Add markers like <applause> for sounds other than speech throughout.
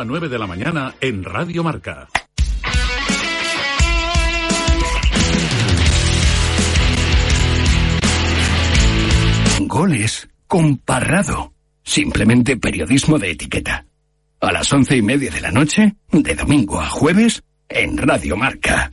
A 9 de la mañana en Radio Marca. Goles con Parrado. Simplemente periodismo de etiqueta. A las once y media de la noche, de domingo a jueves, en Radio Marca.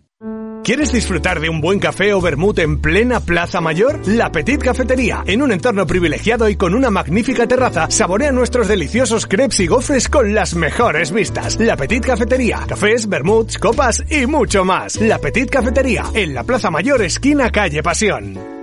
¿Quieres disfrutar de un buen café o vermut en plena Plaza Mayor? La Petit Cafetería. En un entorno privilegiado y con una magnífica terraza, saborea nuestros deliciosos crepes y gofres con las mejores vistas. La Petit Cafetería. Cafés, vermuts, copas y mucho más. La Petit Cafetería. En la Plaza Mayor, esquina calle Pasión.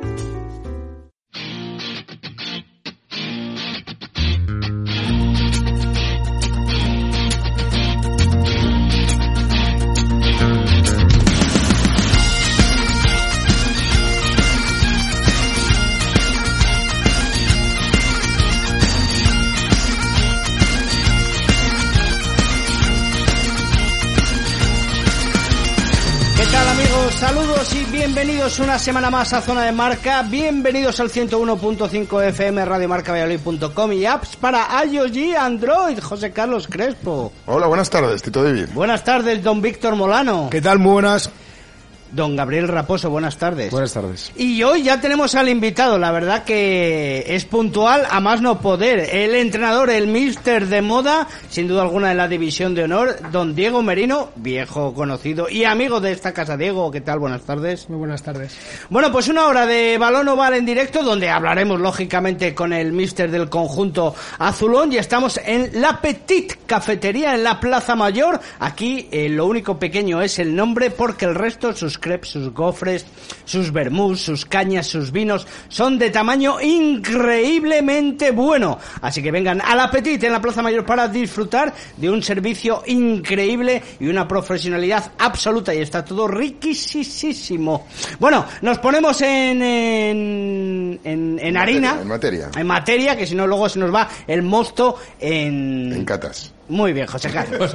Saludos y bienvenidos una semana más a Zona de Marca. Bienvenidos al 101.5 FM Radio Marca Valladolid.com y apps para iOS y Android. José Carlos Crespo. Hola, buenas tardes, Tito David. Buenas tardes, don Víctor Molano. ¿Qué tal? Muy buenas. Don Gabriel Raposo, buenas tardes. Buenas tardes. Y hoy ya tenemos al invitado, la verdad que es puntual a más no poder. El entrenador, el mister de moda, sin duda alguna en la división de honor, don Diego Merino, viejo conocido y amigo de esta casa. Diego, ¿qué tal? Buenas tardes. Muy buenas tardes. Bueno, pues una hora de balón oval en directo donde hablaremos lógicamente con el mister del conjunto azulón y estamos en la Petit Cafetería en la Plaza Mayor. Aquí eh, lo único pequeño es el nombre porque el resto, sus crepes, sus gofres, sus vermús, sus cañas, sus vinos son de tamaño increíblemente bueno. Así que vengan al Petit en la Plaza Mayor para disfrutar de un servicio increíble y una profesionalidad absoluta y está todo riquisísimo. Bueno, nos ponemos en, en, en, en harina. En materia. En materia, que si no luego se nos va el mosto en... En catas. Muy bien, José Carlos.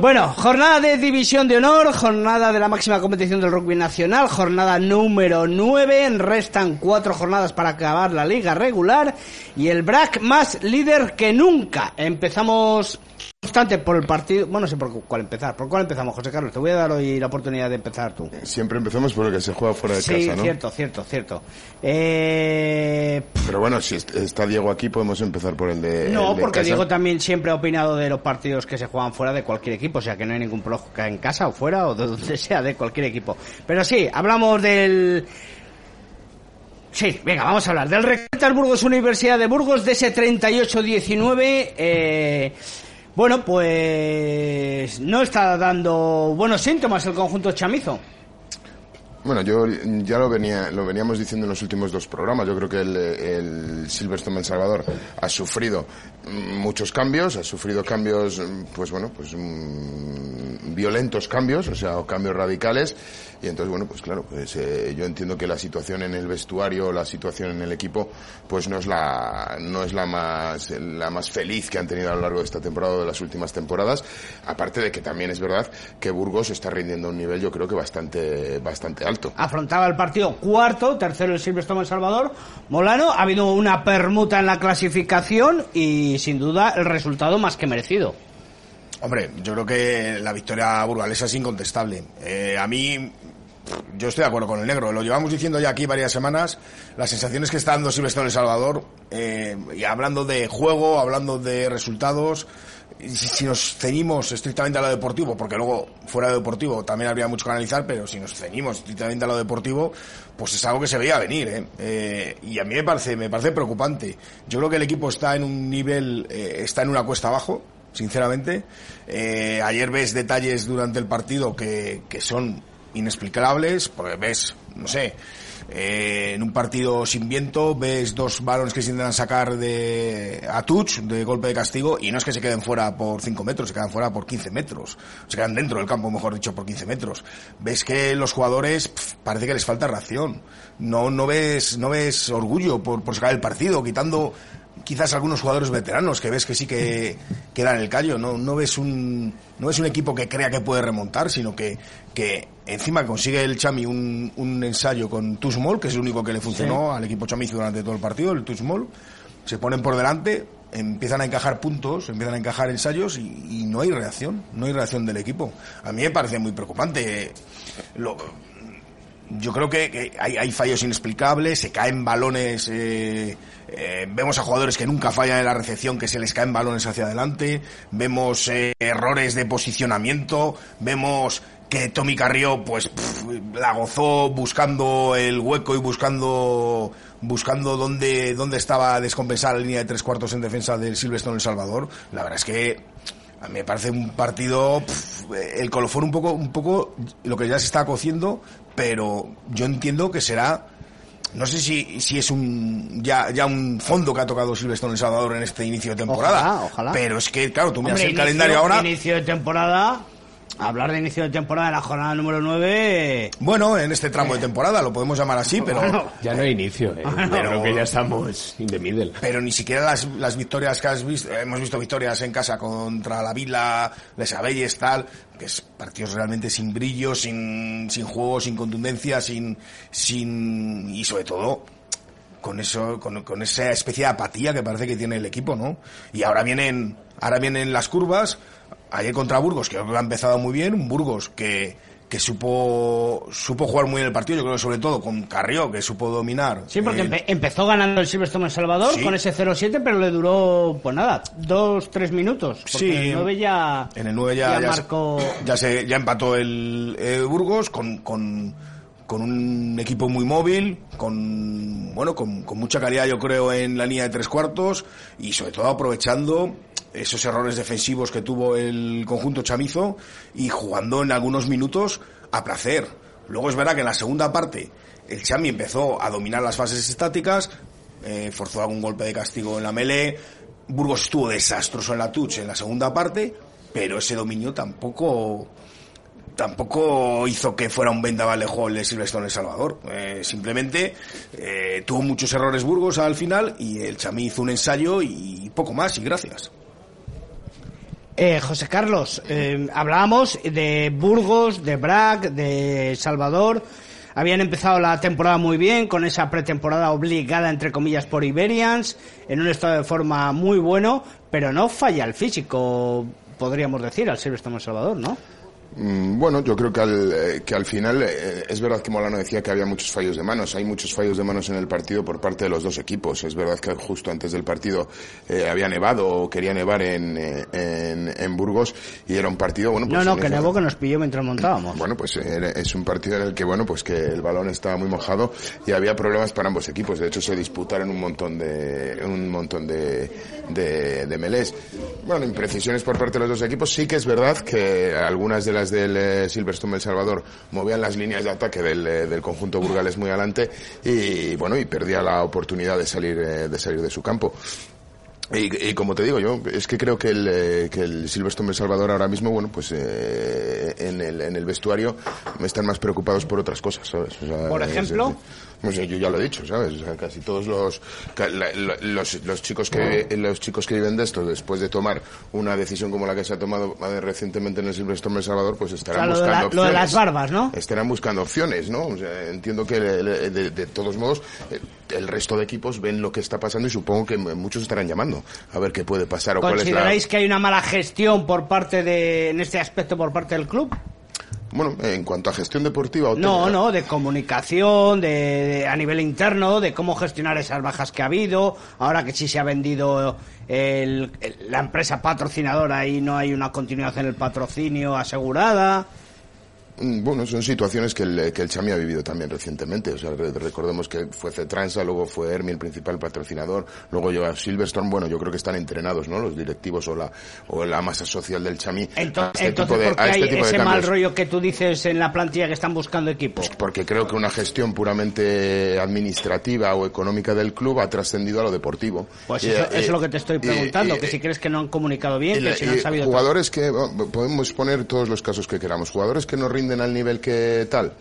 bueno, jornada de división de honor, jornada de la máxima competición del rugby nacional, jornada número 9, restan cuatro jornadas para acabar la liga regular y el BRAC más líder que nunca. Empezamos obstante por el partido, bueno, no sé por cuál empezar. ¿Por cuál empezamos, José Carlos? Te voy a dar hoy la oportunidad de empezar tú. Siempre empezamos por el que se juega fuera de Sí, casa, ¿no? cierto, cierto, cierto. Eh, Pero bueno, si est- está Diego aquí, podemos empezar por el de. No, el de porque casa. Diego también siempre ha opinado de los partidos que se juegan fuera de cualquier equipo, o sea que no hay ningún problema en casa o fuera o de donde <laughs> sea de cualquier equipo. Pero sí, hablamos del... Sí, venga, vamos a hablar del Recretas Burgos Universidad de Burgos de ese 38-19. Eh, bueno, pues no está dando buenos síntomas el conjunto chamizo. Bueno, yo ya lo venía, lo veníamos diciendo en los últimos dos programas. Yo creo que el, Silverstone El Salvador ha sufrido muchos cambios, ha sufrido cambios, pues bueno, pues mm, violentos cambios, o sea, cambios radicales. Y entonces, bueno, pues claro, pues eh, yo entiendo que la situación en el vestuario, la situación en el equipo, pues no es la, no es la más, la más feliz que han tenido a lo largo de esta temporada o de las últimas temporadas. Aparte de que también es verdad que Burgos está rindiendo un nivel, yo creo que bastante, bastante alto. afrontaba el partido cuarto, tercero el Silverstone El Salvador. Molano, ha habido una permuta en la clasificación y sin duda el resultado más que merecido. Hombre, yo creo que la victoria burgalesa es incontestable. Eh, a mí, yo estoy de acuerdo con el negro. Lo llevamos diciendo ya aquí varias semanas. Las sensaciones que está dando Silvestre en El Salvador, eh, y hablando de juego, hablando de resultados, y si, nos ceñimos estrictamente a lo deportivo, porque luego fuera de deportivo también habría mucho que analizar, pero si nos ceñimos estrictamente a lo deportivo, pues es algo que se veía venir, ¿eh? Eh, y a mí me parece, me parece preocupante. Yo creo que el equipo está en un nivel, eh, está en una cuesta abajo, sinceramente. Eh, ayer ves detalles durante el partido que, que son inexplicables, porque ves, no sé, Eh, en un partido sin viento ves dos balones que se intentan sacar de a touch, de golpe de castigo, y no es que se queden fuera por 5 metros, se quedan fuera por 15 metros. Se quedan dentro del campo, mejor dicho, por 15 metros. Ves que los jugadores parece que les falta reacción. No, no ves, no ves orgullo por, por sacar el partido, quitando quizás algunos jugadores veteranos que ves que sí que, que dan el callo. No, no ves un no es un equipo que crea que puede remontar, sino que, que encima consigue el Chami un, un ensayo con Tusmol, que es el único que le funcionó al equipo chamizo durante todo el partido, el Tusmol. Se ponen por delante, empiezan a encajar puntos, empiezan a encajar ensayos y, y no hay reacción, no hay reacción del equipo. A mí me parece muy preocupante. Lo, yo creo que, que hay, hay, fallos inexplicables, se caen balones, eh, eh, vemos a jugadores que nunca fallan en la recepción, que se les caen balones hacia adelante, vemos eh, errores de posicionamiento, vemos que Tommy Carrió pues pff, la gozó buscando el hueco y buscando buscando dónde, dónde estaba descompensada la línea de tres cuartos en defensa del Silvestre en El Salvador. La verdad es que a mí me parece un partido pff, el colofón un poco un poco lo que ya se está cociendo pero yo entiendo que será no sé si, si es un ya, ya un fondo que ha tocado Silvestre en El Salvador en este inicio de temporada. Ojalá, ojalá. Pero es que, claro, tú miras Hombre, el inicio- calendario ahora. Inicio de temporada. Hablar de inicio de temporada en la jornada número 9. Bueno, en este tramo de temporada, lo podemos llamar así, pero. Bueno. Ya no hay inicio, ¿eh? Pero- creo que ya estamos in the middle. Pero ni siquiera las, las victorias que has visto, hemos visto victorias en casa contra la Vila, Les Abelles, tal, que es partidos realmente sin brillo, sin, sin juego, sin contundencia, sin, sin, y sobre todo, con eso, con, con esa especie de apatía que parece que tiene el equipo, ¿no? Y ahora vienen, ahora vienen las curvas, ayer contra Burgos, que creo que ha empezado muy bien, un Burgos que, que supo, supo jugar muy bien el partido, yo creo que sobre todo con Carrió, que supo dominar. Sí, porque el- empe- empezó ganando el Silverstone en Salvador Sí. con ese 0-7, pero le duró, pues nada, dos, tres minutos. Porque Sí. el 9 ya, En el 9 ya, ya, marcó. ya se ya empató el eh, Burgos con, con, con un equipo muy móvil, con bueno, con, con mucha calidad yo creo en la línea de tres cuartos y sobre todo aprovechando esos errores defensivos que tuvo el conjunto chamizo y jugando en algunos minutos a placer. Luego es verdad que en la segunda parte el Chami empezó a dominar las fases estáticas, eh, forzó algún golpe de castigo en la melee, Burgos estuvo desastroso en la touch en la segunda parte, pero ese dominio tampoco tampoco hizo que fuera un vendaval de juego el de El Salvador. Eh, simplemente eh, tuvo muchos errores Burgos al final y el Chamí hizo un ensayo y poco más y gracias. Eh, José Carlos, eh, hablábamos de Burgos, de Brac, de Salvador. Habían empezado la temporada muy bien, con esa pretemporada obligada, entre comillas, por Iberians, en un estado de forma muy bueno, pero no falla el físico, podríamos decir, al Silverstone en Salvador, ¿no? Mm, Bueno, yo creo que al, eh, que al final eh, es verdad que Molano decía que había muchos fallos de manos. Hay muchos fallos de manos en el partido por parte de los dos equipos. Es verdad que justo antes del partido eh, había nevado o quería nevar en, en, en Burgos y era un partido, bueno, pues no, no, que nevó que nos pilló mientras montábamos. Bueno, pues era- es un partido en el que, bueno, pues que el balón estaba muy mojado y había problemas para ambos equipos. De hecho, se disputaron un montón de, un montón de, de, de melés. Bueno, imprecisiones por parte de los dos equipos. Sí que es verdad que algunas de las del eh, Silverstone El Salvador movían las líneas de ataque del, eh, del conjunto burgalés muy adelante y, bueno, y perdía la oportunidad de salir, eh, de salir de su campo. Y, y como te digo yo, es que creo que el, que el Silverstone El Salvador ahora mismo, bueno, pues eh, en, el, en el vestuario están más preocupados por otras cosas, ¿sabes? O sea, Por es- ejemplo. Es- pues yo ya lo he dicho, ¿sabes? O sea, casi todos los, los, los chicos que los chicos que viven de esto, después de tomar una decisión como la que se ha tomado eh, recientemente en el Silverstone El Salvador, pues O estarán sea, lo de, buscando la- lo opciones de las barbas, ¿no? estarán buscando opciones, ¿no? O sea, entiendo que de, de todos modos eh, el resto de equipos ven lo que está pasando y supongo que muchos estarán llamando a ver qué puede pasar o cuál es la... ¿Consideráis que hay una mala gestión por parte de, en este aspecto por parte del club? Bueno, en cuanto a gestión deportiva o No, no, de comunicación, de, de- a nivel interno, de cómo gestionar esas bajas que ha habido, ahora que sí se ha vendido el- el- la empresa patrocinadora y no hay una continuidad en el patrocinio asegurada. Mm, Bueno, son situaciones que el, que el Chami ha vivido también recientemente. O sea, re- recordemos que fue Cetransa, luego fue Hermi el principal patrocinador, luego llega Silverstone. Bueno, yo creo que están entrenados, ¿no? Los directivos o la, o la masa social del Chami. a Ento- este Entonces, tipo de- ¿por qué a este hay tipo de ese mal rollo que tú dices en la plantilla que están buscando equipo? Porque creo que una gestión puramente administrativa o económica del club ha trascendido a lo deportivo. Pues Y, eso, eh, eso es lo que te estoy preguntando, que si crees que no han comunicado bien, y que si no han sabido... jugadores que oh, podemos poner todos los casos que queramos jugadores que no rinden al nivel que tal.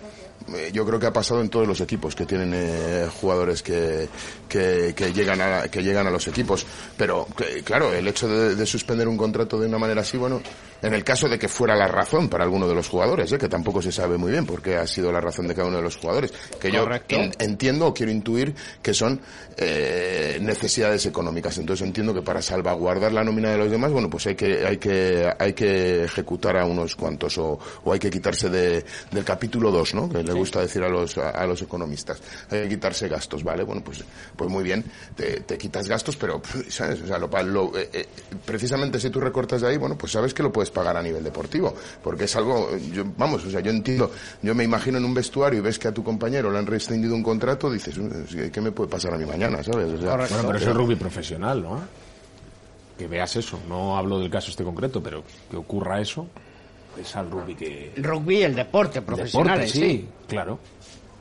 Eh, yo creo que ha pasado en todos los equipos que tienen eh, jugadores que, que, que llegan a que llegan a los equipos. Pero que, claro el hecho de, de suspender un contrato de una manera así bueno en el caso de que fuera la razón para alguno de los jugadores eh, que tampoco se sabe muy bien por qué ha sido la razón de cada uno de los jugadores que Correcto. yo en- entiendo o quiero intuir que son eh, necesidades económicas. Entonces entiendo que para salvaguardar la nómina de los demás, bueno, pues hay que hay que hay que ejecutar a unos cuantos o, o hay que quitarse de, del capítulo 2, ¿no? Que le gusta decir a los a, a los economistas. Hay que quitarse gastos, ¿vale? Bueno, pues pues muy bien, te, te quitas gastos, pero <laughs> sabes, o sea, lo, lo- eh, precisamente si tú recortas de ahí, bueno, pues sabes que lo puedes pagar a nivel deportivo, porque es algo yo vamos, o sea, yo entiendo, yo me imagino en un vestuario y ves que a tu compañero le han rescindido un contrato, dices, "Eh, ¿qué me puede pasar a mí mañana, sabes? O sea, Bueno, pero eso es rugby profesional, ¿no? Que veas eso. No hablo del caso este concreto, pero que ocurra eso es al rugby que... Rugby, el deporte profesional, Deporte, sí, claro.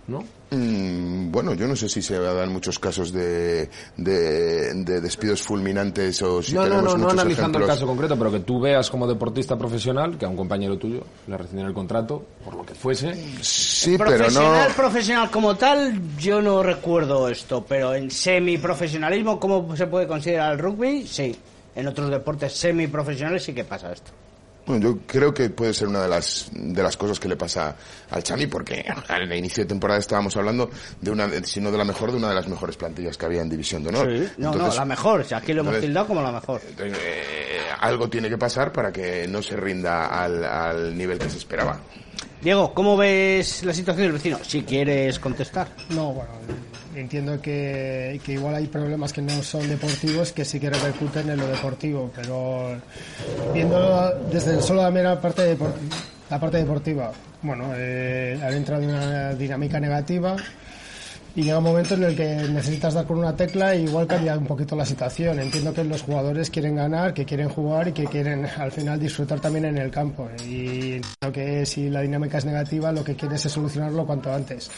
¿No? Mm, bueno, yo no sé si se dan muchos casos de, de, de despidos fulminantes o si no, no, tenemos no, no muchos analizando el caso concreto, pero que tú veas como deportista profesional que a un compañero tuyo le rescindieron el contrato, por lo que fuese. Sí, pero no. Profesional, profesional como tal, yo no recuerdo esto, pero en semiprofesionalismo, ¿cómo se puede considerar el rugby? Sí. En otros deportes semiprofesionales sí que pasa esto. Bueno, yo creo que puede ser una de las de las cosas que le pasa al Chami, porque <laughs> en el inicio de temporada estábamos hablando de una, si no de la mejor, de una de las mejores plantillas que había en División de Honor. Sí. No, no, Entonces, la mejor. o sea, aquí lo hemos entonces- tildado como la mejor. eh, algo tiene que pasar para que no se rinda al, al nivel que se esperaba. Diego, ¿cómo ves la situación del vecino? Si quieres contestar. No, bueno, entiendo que, que igual hay problemas que no son deportivos que sí que repercuten en lo deportivo, pero viéndolo desde solo la mera parte, depor- la parte deportiva, bueno, eh, han entrado en una dinámica negativa y llega un momento en el que necesitas dar con una tecla y igual cambia un poquito la situación. Entiendo que los jugadores quieren ganar, que quieren jugar y que quieren al final disfrutar también en el campo. Y entiendo que si la dinámica es negativa, lo que quieres es solucionarlo cuanto antes.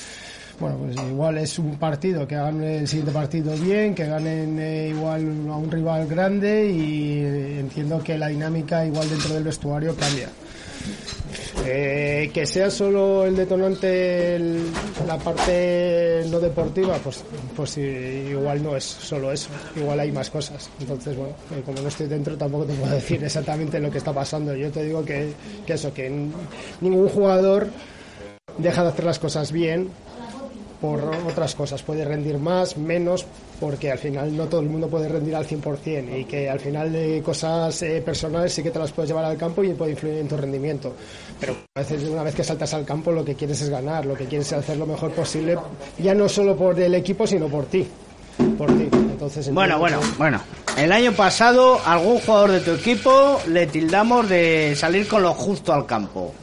Bueno, pues igual es un partido, que hagan el siguiente partido bien, que ganen eh, igual a un rival grande y eh, entiendo que la dinámica igual dentro del vestuario cambia. Eh, que sea solo el detonante la parte no deportiva, pues, pues igual no es solo eso, igual hay más cosas. Entonces, bueno, eh, como no estoy dentro tampoco te puedo <laughs> decir exactamente lo que está pasando. Yo te digo que, que eso, que ningún jugador deja de hacer las cosas bien por otras cosas. Puede rendir más, menos, porque al final no todo el mundo puede rendir al 100% y que al final de cosas eh, personales sí que te las puedes llevar al campo y puede influir en tu rendimiento. Pero a veces una vez que saltas al campo lo que quieres es ganar, lo que quieres es hacer lo mejor posible, ya no solo por el equipo, sino por ti. Por ti. Entonces, Bueno, bueno, que- bueno. El año pasado, algún jugador de tu equipo le tildamos de salir con lo justo al campo.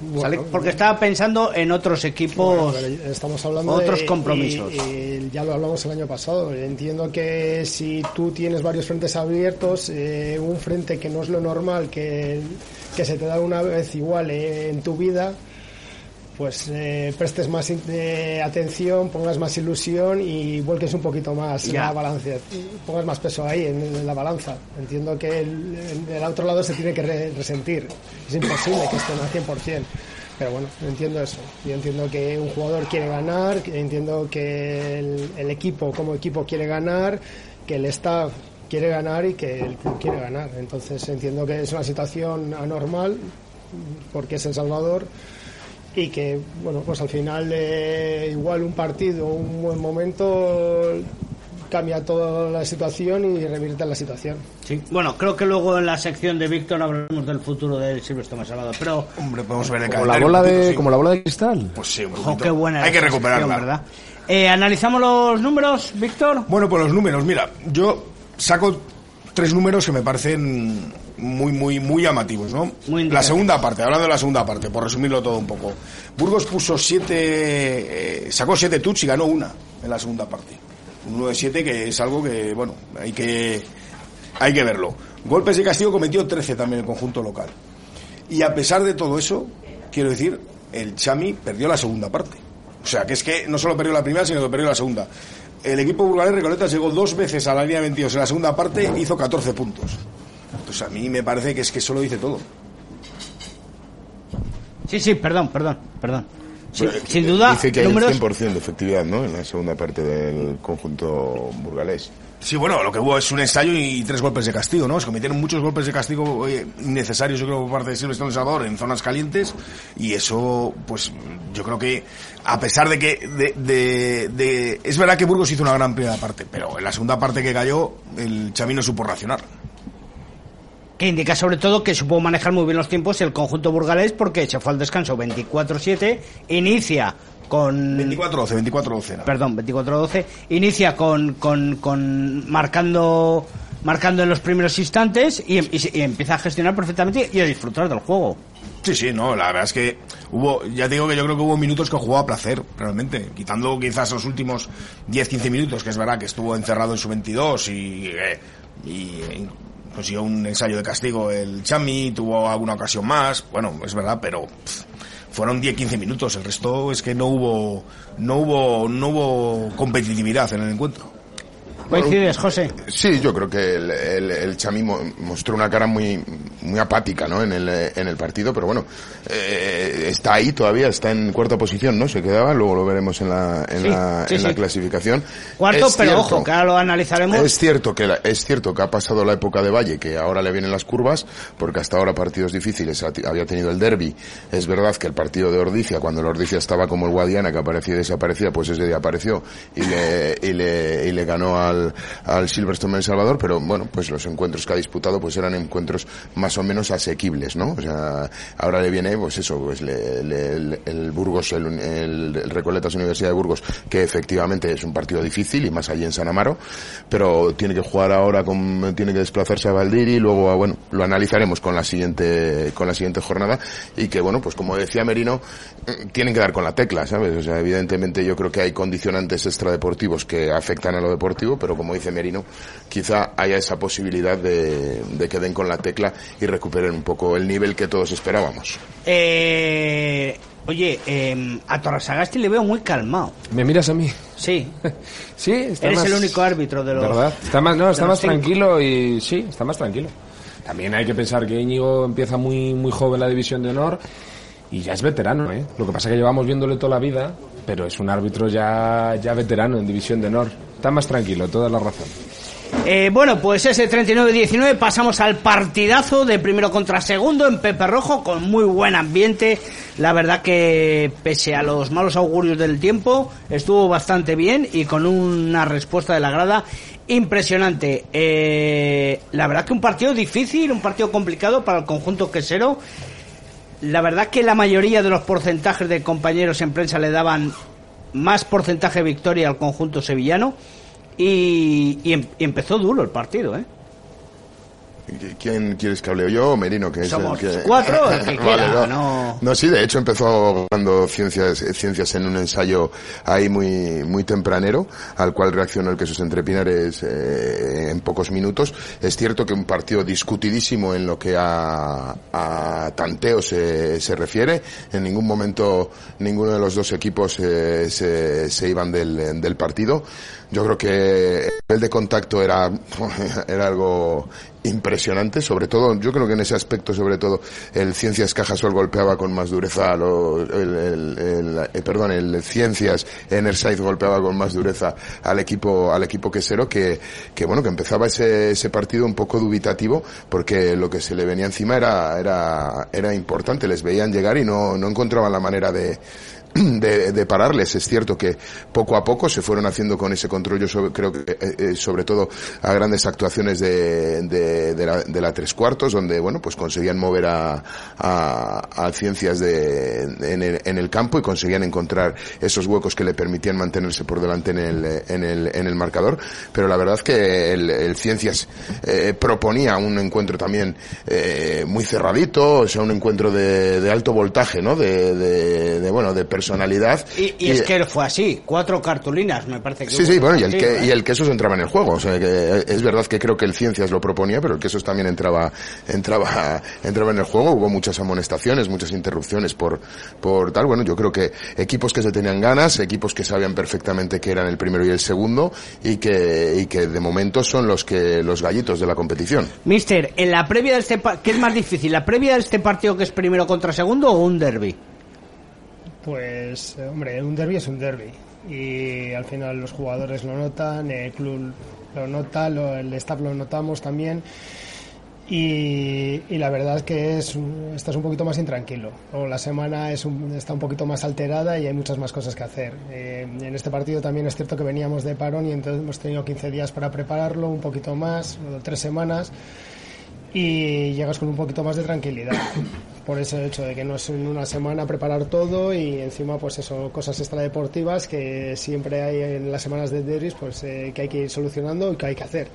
Bueno, porque estaba pensando en otros equipos, Bueno, pero estamos hablando otros de- compromisos. y- y ya lo hablamos el año pasado. Entiendo que si tú tienes varios frentes abiertos, eh, un frente que no es lo normal, que, que se te da una vez igual eh, en tu vida, pues eh, prestes más eh, atención, pongas más ilusión y vuelques un poquito más Ya. la balanza, pongas más peso ahí en, en la balanza. Entiendo que el, el otro lado se tiene que re- resentir. Es imposible que estén al 100%. Pero bueno, entiendo eso. Yo entiendo que un jugador quiere ganar, entiendo que el, el equipo como equipo quiere ganar, que el staff quiere ganar y que el club quiere ganar. Entonces entiendo que es una situación anormal porque es El Salvador y que bueno pues al final eh, igual un partido un buen momento cambia toda la situación y revierte la situación Sí. Bueno, creo que luego en la sección de Víctor hablaremos del futuro del Silvestre Salvador. Pero, Hombre, podemos ver el Como la bola un poquito, de, sí. como la bola de cristal. Pues sí, un ojo, qué buena Hay que sección, recuperarla. ¿verdad? Eh, Analizamos los números, Víctor. Bueno, pues los números, mira, yo saco tres números que me parecen muy, muy, muy llamativos, ¿no? la segunda parte, hablando de la segunda parte, por resumirlo todo un poco. Burgos puso siete, eh, sacó siete tuts y ganó una en la segunda parte. Un 1 de 7 que es algo que, bueno, hay que, hay que verlo. Golpes de castigo cometió 13 también el conjunto local. Y a pesar de todo eso, quiero decir, el Chami perdió la segunda parte. O sea, que es que no solo perdió la primera, sino que perdió la segunda. El equipo burgalés Recoletas llegó dos veces a la línea 22 en la segunda parte, hizo 14 puntos. Entonces a mí me parece que es que solo dice todo. Sí, sí, perdón, perdón, perdón. sin duda, dice que hay un 100% de efectividad, ¿no? En la segunda parte del conjunto burgalés. Sí, bueno, lo que hubo es un ensayo y tres golpes de castigo, ¿no? Se cometieron muchos golpes de castigo eh, innecesarios, yo creo, por parte de Silvestre Salvador en zonas calientes y eso, pues, yo creo que, a pesar de que, de, es verdad que Burgos hizo una gran primera parte, pero en la segunda parte que cayó, el Chamino supo reaccionar que indica sobre todo que supo manejar muy bien los tiempos el conjunto burgalés porque se fue al descanso 24-7, inicia con 24-12, 24-12. Perdón, 24-12, inicia con, con, con marcando marcando en los primeros instantes y, empieza a gestionar perfectamente y a disfrutar del juego. Sí, sí, no, la verdad es que hubo, ya digo que yo creo que hubo minutos que jugó a placer, realmente, quitando quizás los últimos 10-15 minutos, que es verdad que estuvo encerrado en su 22 y, eh, y consiguió un ensayo de castigo el Chami, tuvo alguna ocasión más, bueno, es verdad, pero fueron 10-15 minutos, el resto es que no hubo, no hubo, no hubo competitividad en el encuentro. ¿Coincides, José? Sí, yo creo que el, el, el Chami mostró una cara muy, muy apática ¿no? en, el, en el partido, pero bueno, eh, está ahí todavía, está en cuarta posición, ¿no? Se quedaba, luego lo veremos en la, en la, en la clasificación. Cuarto, pero ojo, que ahora lo analizaremos. Es cierto, que es cierto que ha pasado la época de Valle, que ahora le vienen las curvas, porque hasta ahora partidos difíciles había tenido el derby. Es verdad que el partido de Ordicia, cuando el Ordicia estaba como el Guadiana, que aparecía y desaparecía, pues ese día apareció y le, y le, y le ganó al al, Silverstone en El Salvador, pero bueno, pues los encuentros que ha disputado pues eran encuentros más o menos asequibles, ¿no? O sea, ahora le viene, pues eso, pues el Burgos, el, el, Recoletas Universidad de Burgos, que efectivamente es un partido difícil y más allí en San Amaro, pero tiene que jugar ahora con, tiene que desplazarse a Valdiri y luego, bueno, lo analizaremos con la siguiente, con la siguiente jornada y que bueno, pues como decía Merino, tienen que dar con la tecla, ¿sabes? O sea, evidentemente yo creo que hay condicionantes extradeportivos que afectan a lo deportivo, pero como dice Merino, quizá haya esa posibilidad de, que den con la tecla y recuperen un poco el nivel que todos esperábamos. Eh, oye, eh, a Torrasagasti le veo muy calmado. ¿Me miras a mí? Sí. <laughs> sí, está Eres el único árbitro de los... ¿Verdad? Está más, no, está más tranquilo y sí, está más tranquilo. También hay que pensar que Íñigo empieza muy, muy joven la división de honor y ya es veterano, ¿eh? Lo que pasa es que llevamos viéndole toda la vida, pero es un árbitro ya, ya veterano en división de honor. Está más tranquilo, toda la razón. Eh, bueno, pues ese 39-19 pasamos al partidazo de primero contra segundo en Pepe Rojo con muy buen ambiente. La verdad que pese a los malos augurios del tiempo estuvo bastante bien y con una respuesta de la grada impresionante. Eh, la verdad que un partido difícil, un partido complicado para el conjunto quesero la verdad que la mayoría de los porcentajes de compañeros en prensa le daban más porcentaje de victoria al conjunto sevillano y, y, em, empezó duro el partido, ¿eh? ¿Quién quieres que hable yo o Merino? Que es el que... cuatro, <laughs> no. no. sí, de hecho empezó jugando ciencias, ciencias en un ensayo ahí muy, muy tempranero, al cual reaccionó el que sus entrepinares eh, en pocos minutos. Es cierto que un partido discutidísimo en lo que a, a tanteo se, se refiere. En ningún momento ninguno de los dos equipos eh, se, se iban del, del partido. Yo creo que el nivel de contacto era, <laughs> era algo impresionante, sobre todo, yo creo que en ese aspecto, sobre todo, el Ciencias Cajasol golpeaba con más dureza, lo, el, eh, perdón, el Ciencias Enerside golpeaba con más dureza al equipo, al equipo quesero que, que bueno, que empezaba ese, ese partido un poco dubitativo porque lo que se le venía encima era, era, era importante, les veían llegar y no, no encontraban la manera de, <clears throat> de, pararles. Es cierto que poco a poco se fueron haciendo con ese control. Yo creo que eh, eh, sobre todo a grandes actuaciones de, de, la, de la tres cuartos, donde bueno pues conseguían mover a, a, ciencias de, en, el, en el campo y conseguían encontrar esos huecos que le permitían mantenerse por delante en el, en el, en el marcador. Pero la verdad que el, ciencias eh, proponía un encuentro también eh, muy cerradito, o sea, un encuentro de, de alto voltaje, ¿no? De, de, de bueno, de personalidad. Y, y, es que fue así, cuatro cartulinas, me parece que. Sí, sí, bueno, y el, que, y el quesos entraba en el juego. O sea, que es verdad que creo que el Ciencias lo proponía, pero el quesos también entraba, entraba, <laughs> entraba en el juego. Hubo muchas amonestaciones, muchas interrupciones por, por tal. Bueno, yo creo que equipos que se tenían ganas, equipos que sabían perfectamente que eran el primero y el segundo, y que, y que de momento son los que, los gallitos de la competición. Mister, en la previa de este, ¿qué es más difícil? ¿La previa de este partido que es primero contra segundo o un derby? Pues, eh, hombre, un derby es un derby. Y al final los jugadores lo notan, el club lo nota, el staff lo notamos también. Y, la verdad es que es, estás un poquito más intranquilo. O la semana es está un poquito más alterada y hay muchas más cosas que hacer. Eh, en este partido también es cierto que veníamos de parón y entonces hemos tenido 15 días para prepararlo, un poquito más, tres semanas y llegas con un poquito más de tranquilidad <coughs> por ese hecho de que no es en una semana preparar todo y encima pues eso cosas extradeportivas que siempre hay en las semanas de Deris pues eh, que hay que ir solucionando y que hay que hacer.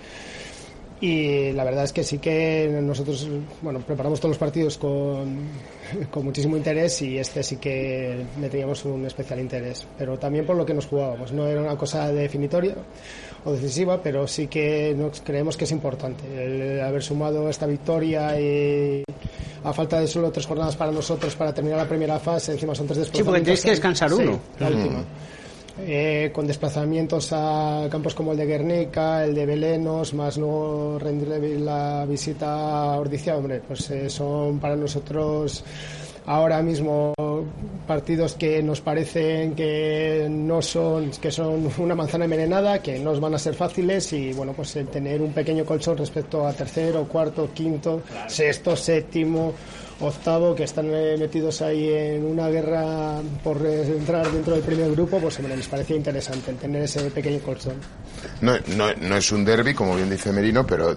Y la verdad es que sí que nosotros bueno preparamos todos los partidos con, <laughs> con muchísimo interés y este sí que le teníamos un especial interés. Pero también por lo que nos jugábamos. No era una cosa definitoria o decisiva pero sí que nos creemos que es importante. El haber sumado esta victoria y a falta de solo tres jornadas para nosotros para terminar la primera fase encima son tres después sí porque tenéis que descansar uno. la última. Eh, con desplazamientos a campos como el de Guernica, el de Belenos, más no rendir la visita a Ordizia, hombre, pues eh, son para nosotros ahora mismo partidos que nos parecen que no son que son una manzana envenenada que no van a ser fáciles y bueno pues el tener un pequeño colchón respecto a tercero cuarto quinto sexto séptimo octavo que están eh, metidos ahí en una guerra por entrar dentro del primer grupo, pues me les parecía interesante el tener ese pequeño colchón. No, no, no es un derby, como bien dice Merino, pero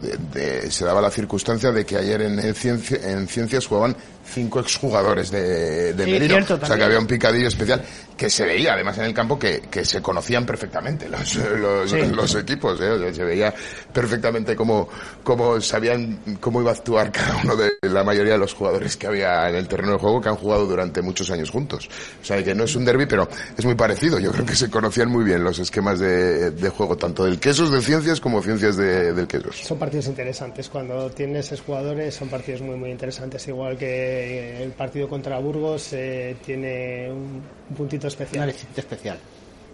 se daba la circunstancia de que ayer en, en Ciencias jugaban cinco exjugadores de, de Merino. o sea que había un picadillo especial que se veía además en el campo que, que se conocían perfectamente los, <laughs> los, equipos. ¿eh? se veía perfectamente cómo, cómo sabían cómo iba a actuar cada uno de la mayoría de los jugadores que había en el terreno de juego que han jugado durante muchos años juntos. O sea que no es un derby, pero es muy parecido. Yo creo que se conocían muy bien los esquemas de, de juego, tanto del quesos de ciencias como ciencias de, del quesos. Son partidos interesantes. Cuando tienes esos jugadores son partidos muy, muy interesantes. Igual que el partido contra Burgos eh, tiene un, puntito especial. especial.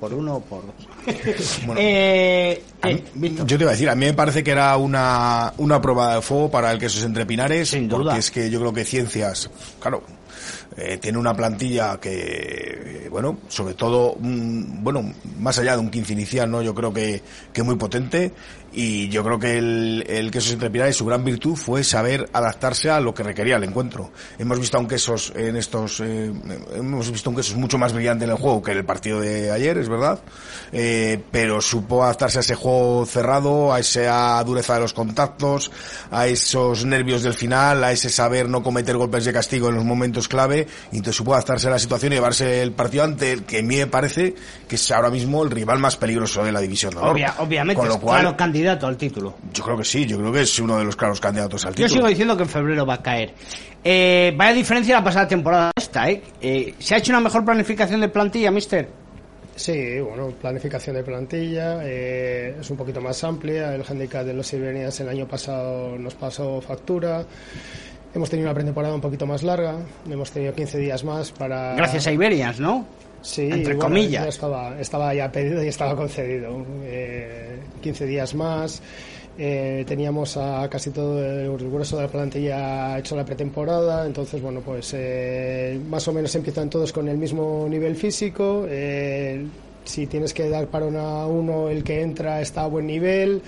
Por uno o por dos. <laughs> Eh, eh, yo te iba a decir, a mí me parece que era una, una prueba de fuego para el que esos entre Pinares. Sin duda. Porque es que yo creo que ciencias, claro, tiene una plantilla que, bueno, sobre todo, bueno, más allá de un 15 inicial, ¿no? Yo creo que, que muy potente y yo creo que el, el quesos entre su gran virtud fue saber adaptarse a lo que requería el encuentro. Hemos visto a un quesos en estos, eh, hemos visto un quesos mucho más brillante en el juego que en el partido de ayer, es verdad, eh, pero supo adaptarse a ese juego cerrado, a esa dureza de los contactos, a esos nervios del final, a ese saber no cometer golpes de castigo en los momentos clave, y entonces supo adaptarse a la situación y llevarse el partido ante el que a mí me parece que es ahora mismo el rival más peligroso de la división. obviamente, Con lo cual, candidato al título. Yo creo que sí, yo creo que es uno de los claros candidatos al título. Yo sigo diciendo que en febrero va a caer. Eh, vaya diferencia la pasada temporada esta, ¿eh? ¿eh? ¿Se ha hecho una mejor planificación de plantilla, mister? Sí, bueno, planificación de plantilla eh, es un poquito más amplia. El handicap de los Iberians el año pasado nos pasó factura. Hemos tenido una pretemporada un poquito más larga. Hemos tenido 15 días más para. Gracias a Iberians, ¿no? Sí, entre comillas. estaba, estaba ya pedido y estaba concedido. Eh, 15 días más. Eh, teníamos a casi todo el grueso de la plantilla hecho la pretemporada, entonces, bueno, pues eh, más o menos empiezan todos con el mismo nivel físico. Eh, si tienes que dar para a uno, el que entra está a buen nivel.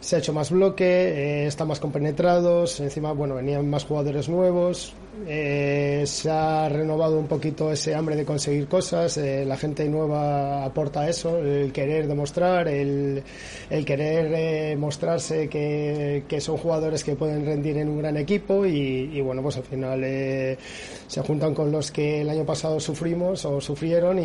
se ha hecho más bloque, eh, están más compenetrados, encima, bueno, venían más jugadores nuevos, eh, se ha renovado un poquito ese hambre de conseguir cosas, eh, la gente nueva aporta eso, el querer demostrar, el, el querer eh, mostrarse que, que son jugadores que pueden rendir en un gran equipo y, y bueno, pues al final se juntan con los que el año pasado sufrimos o sufrieron y,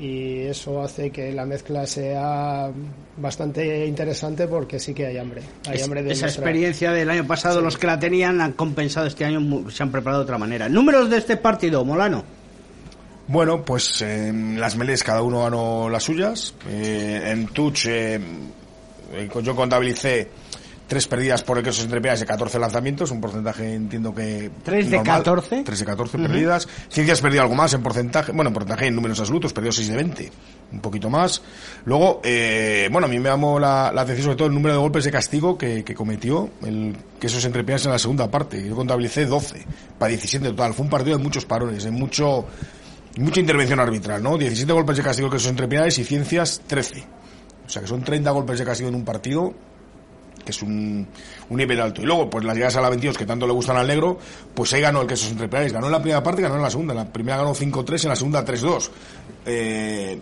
y eso hace que la mezcla sea bastante interesante porque sí que hay hambre. Hay Es- hambre de esa experiencia del año pasado, Sí. los que la tenían han compensado este año, se han preparado de manera. Números de este partido, Molano. Bueno, pues en las melees cada uno ganó las suyas. Eh, en Touch eh, yo contabilicé tres perdidas por el queso entre piernas de 14 lanzamientos, un porcentaje entiendo que... ¿Tres de normal. 14? Tres de 14 Ujú. perdidas. Ciencias perdió algo más en porcentaje, bueno, en porcentaje en números absolutos, perdió 6 de 20, un poquito más. Luego, eh, bueno, a mí me llamó la, la atención sobre todo el número de golpes de castigo que, que cometió el quesos entre piernas en la segunda parte. Yo contabilicé 12, para 17 en total. Fue un partido de muchos parones, de mucho mucha intervención arbitral, ¿no? 17 golpes de castigo que son entre penales y ciencias 13. O sea que son 30 golpes de castigo en un partido, que es un, un nivel alto. Y luego, pues las llegadas a la 22 que tanto le gustan al negro, pues ahí ganó el que esos entre penales. Ganó en la primera parte y ganó en la segunda. En la primera ganó 5-3, en la segunda 3-2. Eh,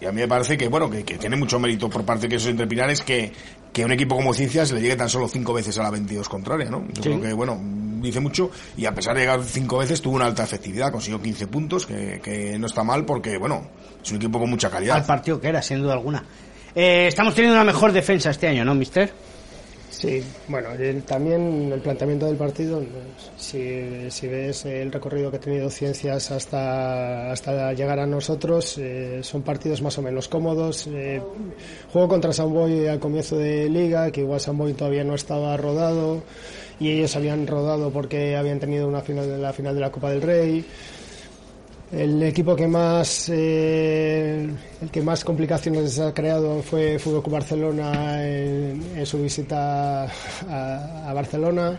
y a mí me parece que, bueno, que, que tiene mucho mérito por parte de que esos entre penales que, que un equipo como Ciencias le llegue tan solo cinco veces a la 22 contraria, ¿no? Yo Sí. creo que, bueno, dice mucho y a pesar de llegar cinco veces tuvo una alta efectividad, consiguió 15 puntos, que, que no está mal porque, bueno, es un equipo con mucha calidad. Al partido que era, sin duda alguna. Eh, estamos teniendo una mejor defensa este año, ¿no, mister? Sí, bueno, también el planteamiento del partido, si, si ves el recorrido que ha tenido Ciencias hasta, hasta llegar a nosotros, eh, son partidos más o menos cómodos. Eh, juego contra Samboy al comienzo de liga, que igual Samboy todavía no estaba rodado y ellos habían rodado porque habían tenido una final la final de la Copa del Rey. El equipo que más eh, el que más complicaciones ha creado fue Fútbol Club Barcelona en, su visita a, Barcelona.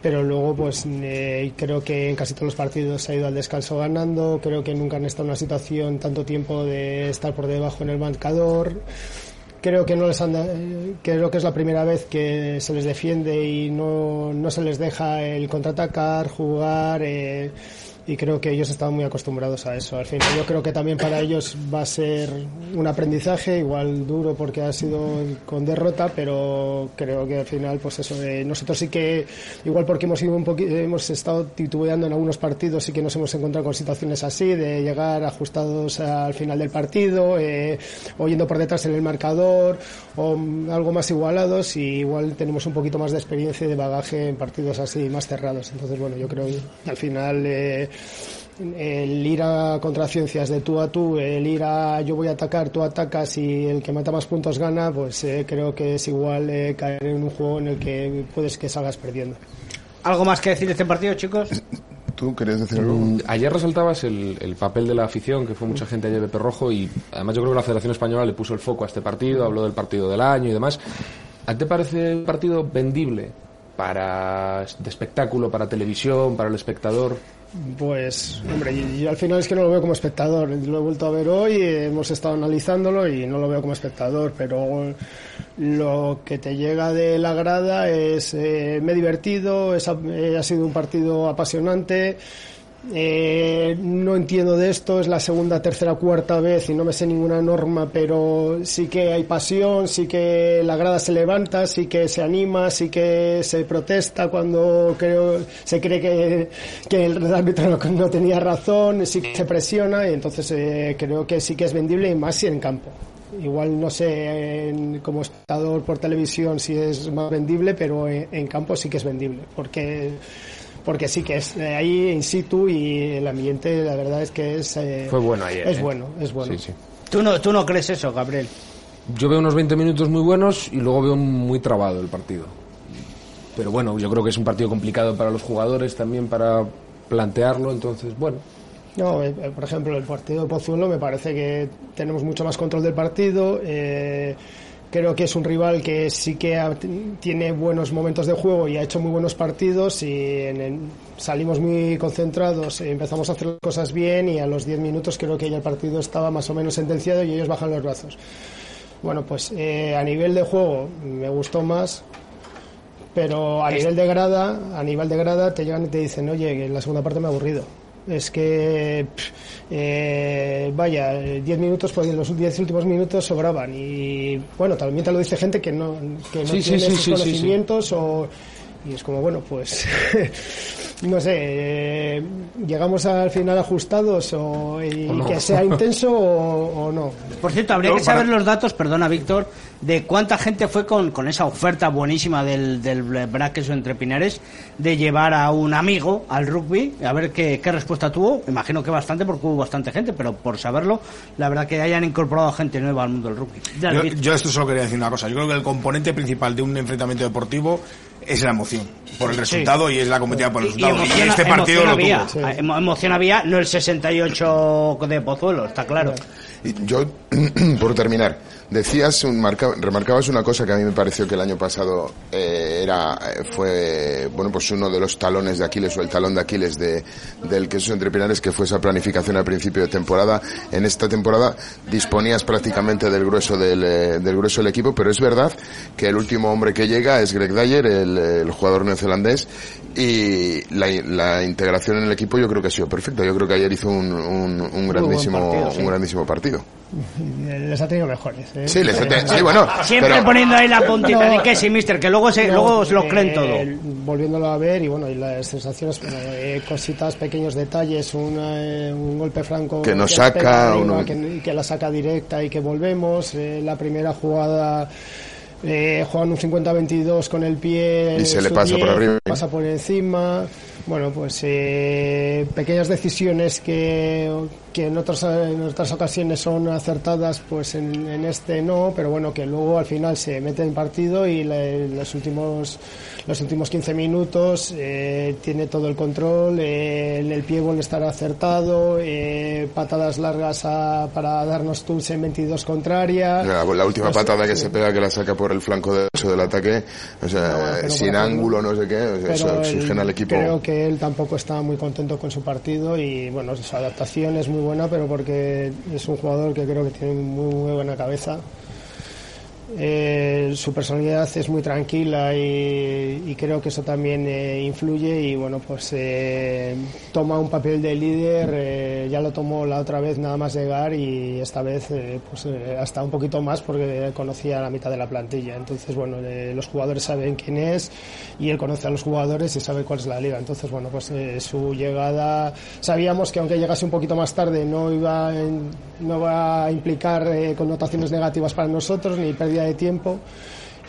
Pero luego pues eh, creo que en casi todos los partidos se ha ido al descanso ganando. Creo que nunca han estado en una situación tanto tiempo de estar por debajo en el marcador. Creo que no les han eh, creo que es la primera vez que se les defiende y no, no se les deja el contraatacar jugar eh, y creo que ellos estaban muy acostumbrados a eso. Al final yo creo que también para ellos va a ser un aprendizaje, igual duro porque ha sido con derrota, pero creo que al final pues eso, eh, nosotros sí que igual porque hemos ido un poqui- hemos estado titubeando en algunos partidos, sí que nos hemos encontrado con situaciones así de llegar ajustados al final del partido, eh, o yendo por detrás en el marcador o algo más igualados y igual tenemos un poquito más de experiencia y de bagaje en partidos así más cerrados. Entonces bueno, yo creo que al final eh, el ir a contra ciencias de tú a tú, el ir a yo voy a atacar, tú atacas y el que mata más puntos gana, pues eh, creo que es igual eh, caer en un juego en el que puedes que salgas perdiendo. ¿Algo más que decir de este partido, chicos? <coughs> ¿Tú querías decir algo? Mm, Ayer resaltabas el, el papel de la afición, que fue mucha gente ayer de Perrojo, y además yo creo que la Federación Española le puso el foco a este partido, habló del partido del año y demás. ¿A ti te parece un partido vendible para de espectáculo, para televisión, para el espectador? Pues, hombre, yo, yo al final es que no lo veo como espectador. Lo he vuelto a ver hoy, hemos estado analizándolo y no lo veo como espectador, pero lo que te llega de la grada es eh, me he divertido, es- eh, ha sido un partido apasionante. Eh, no entiendo de esto, es la segunda, tercera, cuarta vez y no me sé ninguna norma, pero sí que hay pasión, sí que la grada se levanta, sí que se anima, sí que se protesta cuando creo, se cree que, el árbitro no, no tenía razón, sí que se presiona y entonces eh, creo que sí que es vendible y más si en campo. Igual no sé en- como espectador por televisión si es más vendible, pero en, en campo sí que es vendible, porque porque sí que es eh, ahí in situ y el ambiente la verdad es que es eh, Fue bueno ayer. es ¿eh? bueno es bueno Sí, sí. ¿Tú no, ¿Tú no crees eso, Gabriel? Yo veo unos 20 minutos muy buenos y luego veo muy trabado el partido. Pero bueno, yo creo que es un partido complicado para los jugadores también para plantearlo, entonces, bueno. No, eh, por ejemplo, el partido de Pozuelo me parece que tenemos mucho más control del partido. eh, creo que es un rival que sí que ha- tiene buenos momentos de juego y ha hecho muy buenos partidos y en el- salimos muy concentrados, empezamos a hacer las cosas bien y a los 10 minutos creo que ya el partido estaba más o menos sentenciado y ellos bajan los brazos. Bueno, pues eh, a nivel de juego me gustó más, pero a nivel de grada, a nivel de grada te llegan y te dicen, oye, que la segunda parte me ha aburrido. Es que, eh, vaya, 10 minutos, pues los 10 últimos minutos sobraban. Y bueno, también te lo dice gente que no, que no Sí, tiene sí, esos sí. conocimientos o. Y es como, bueno, pues. <laughs> no sé, eh, llegamos al final ajustados o, y O no. que sea intenso o, o no. Por cierto, habría No, que saber para- los datos, perdona Víctor, de cuánta gente fue con, con esa oferta buenísima del, del Braques o entre Pinares de llevar a un amigo al rugby, a ver qué, qué respuesta tuvo. Imagino que bastante porque hubo bastante gente, pero por saberlo, la verdad que hayan incorporado gente nueva al mundo del rugby. Yo, yo esto solo quería decir una cosa. Yo creo que el componente principal de un enfrentamiento deportivo es la emoción por el resultado y es la competitividad por el Y resultado. Y, este partido lo había, tuvo. Ah, emo- emoción había, no el 68 de Pozuelo, está claro. Yo, <clears throat> por terminar, decías, un marca- remarcabas una cosa que a mí me pareció que el año pasado eh, era, eh, fue, bueno, pues uno de los talones de Aquiles o el talón de Aquiles de, del queso entre Pinares, que fue esa planificación al principio de temporada. En esta temporada disponías prácticamente del grueso del, eh, del grueso del equipo, pero es verdad que el último hombre que llega es Greg Dyer, el, el jugador neozelandés, y la, la integración en el equipo yo creo que ha sido perfecta. Yo creo que ayer hizo un, un, un grandísimo, partido, sí. un grandísimo partido. <laughs> Les ha tenido mejores. ¿eh? Sí, les ha tenido- sí, bueno, <laughs> Siempre pero- poniendo ahí la puntita de que sí, mister, que luego se, No, luego se lo creen eh, todo. Volviéndolo a ver y bueno, y las sensaciones, bueno, eh, cositas, pequeños detalles, una, eh, un golpe franco Que nos saca, uno- que, que la saca directa y que volvemos. la primera jugada eh, juegan un 50-22 con el pie. Y se le pasa por 10, arriba. Pasa por encima. Bueno, pues eh, pequeñas decisiones que, que en, otras, en otras ocasiones son acertadas, pues en, en este no, pero bueno, que luego al final se mete en partido y la- los últimos los últimos 15 minutos eh, tiene todo el control, eh, el, el pie vuelve a estar acertado, eh, patadas largas a- para darnos tools en 22 contraria. La, la última Pues, patada que se pega que la saca por el flanco derecho del ataque, o sea, sin ángulo, no sé qué, o sea, eso oxigena él- al equipo. Creo que él tampoco está muy contento con su partido y bueno, su adaptación es muy buena, pero porque es un jugador que creo que tiene muy, muy buena cabeza. Eh, su personalidad es muy tranquila y, y creo que eso también eh, influye y bueno pues eh, toma un papel de líder eh, ya lo tomó la otra vez nada más llegar y esta vez eh, pues eh, hasta un poquito más porque conocía a la mitad de la plantilla. Entonces bueno los jugadores saben quién es y él conoce a los jugadores y sabe cuál es la liga. Entonces bueno pues su llegada sabíamos que aunque llegase un poquito más tarde no iba en- no va a implicar connotaciones negativas para nosotros ni pérdida de tiempo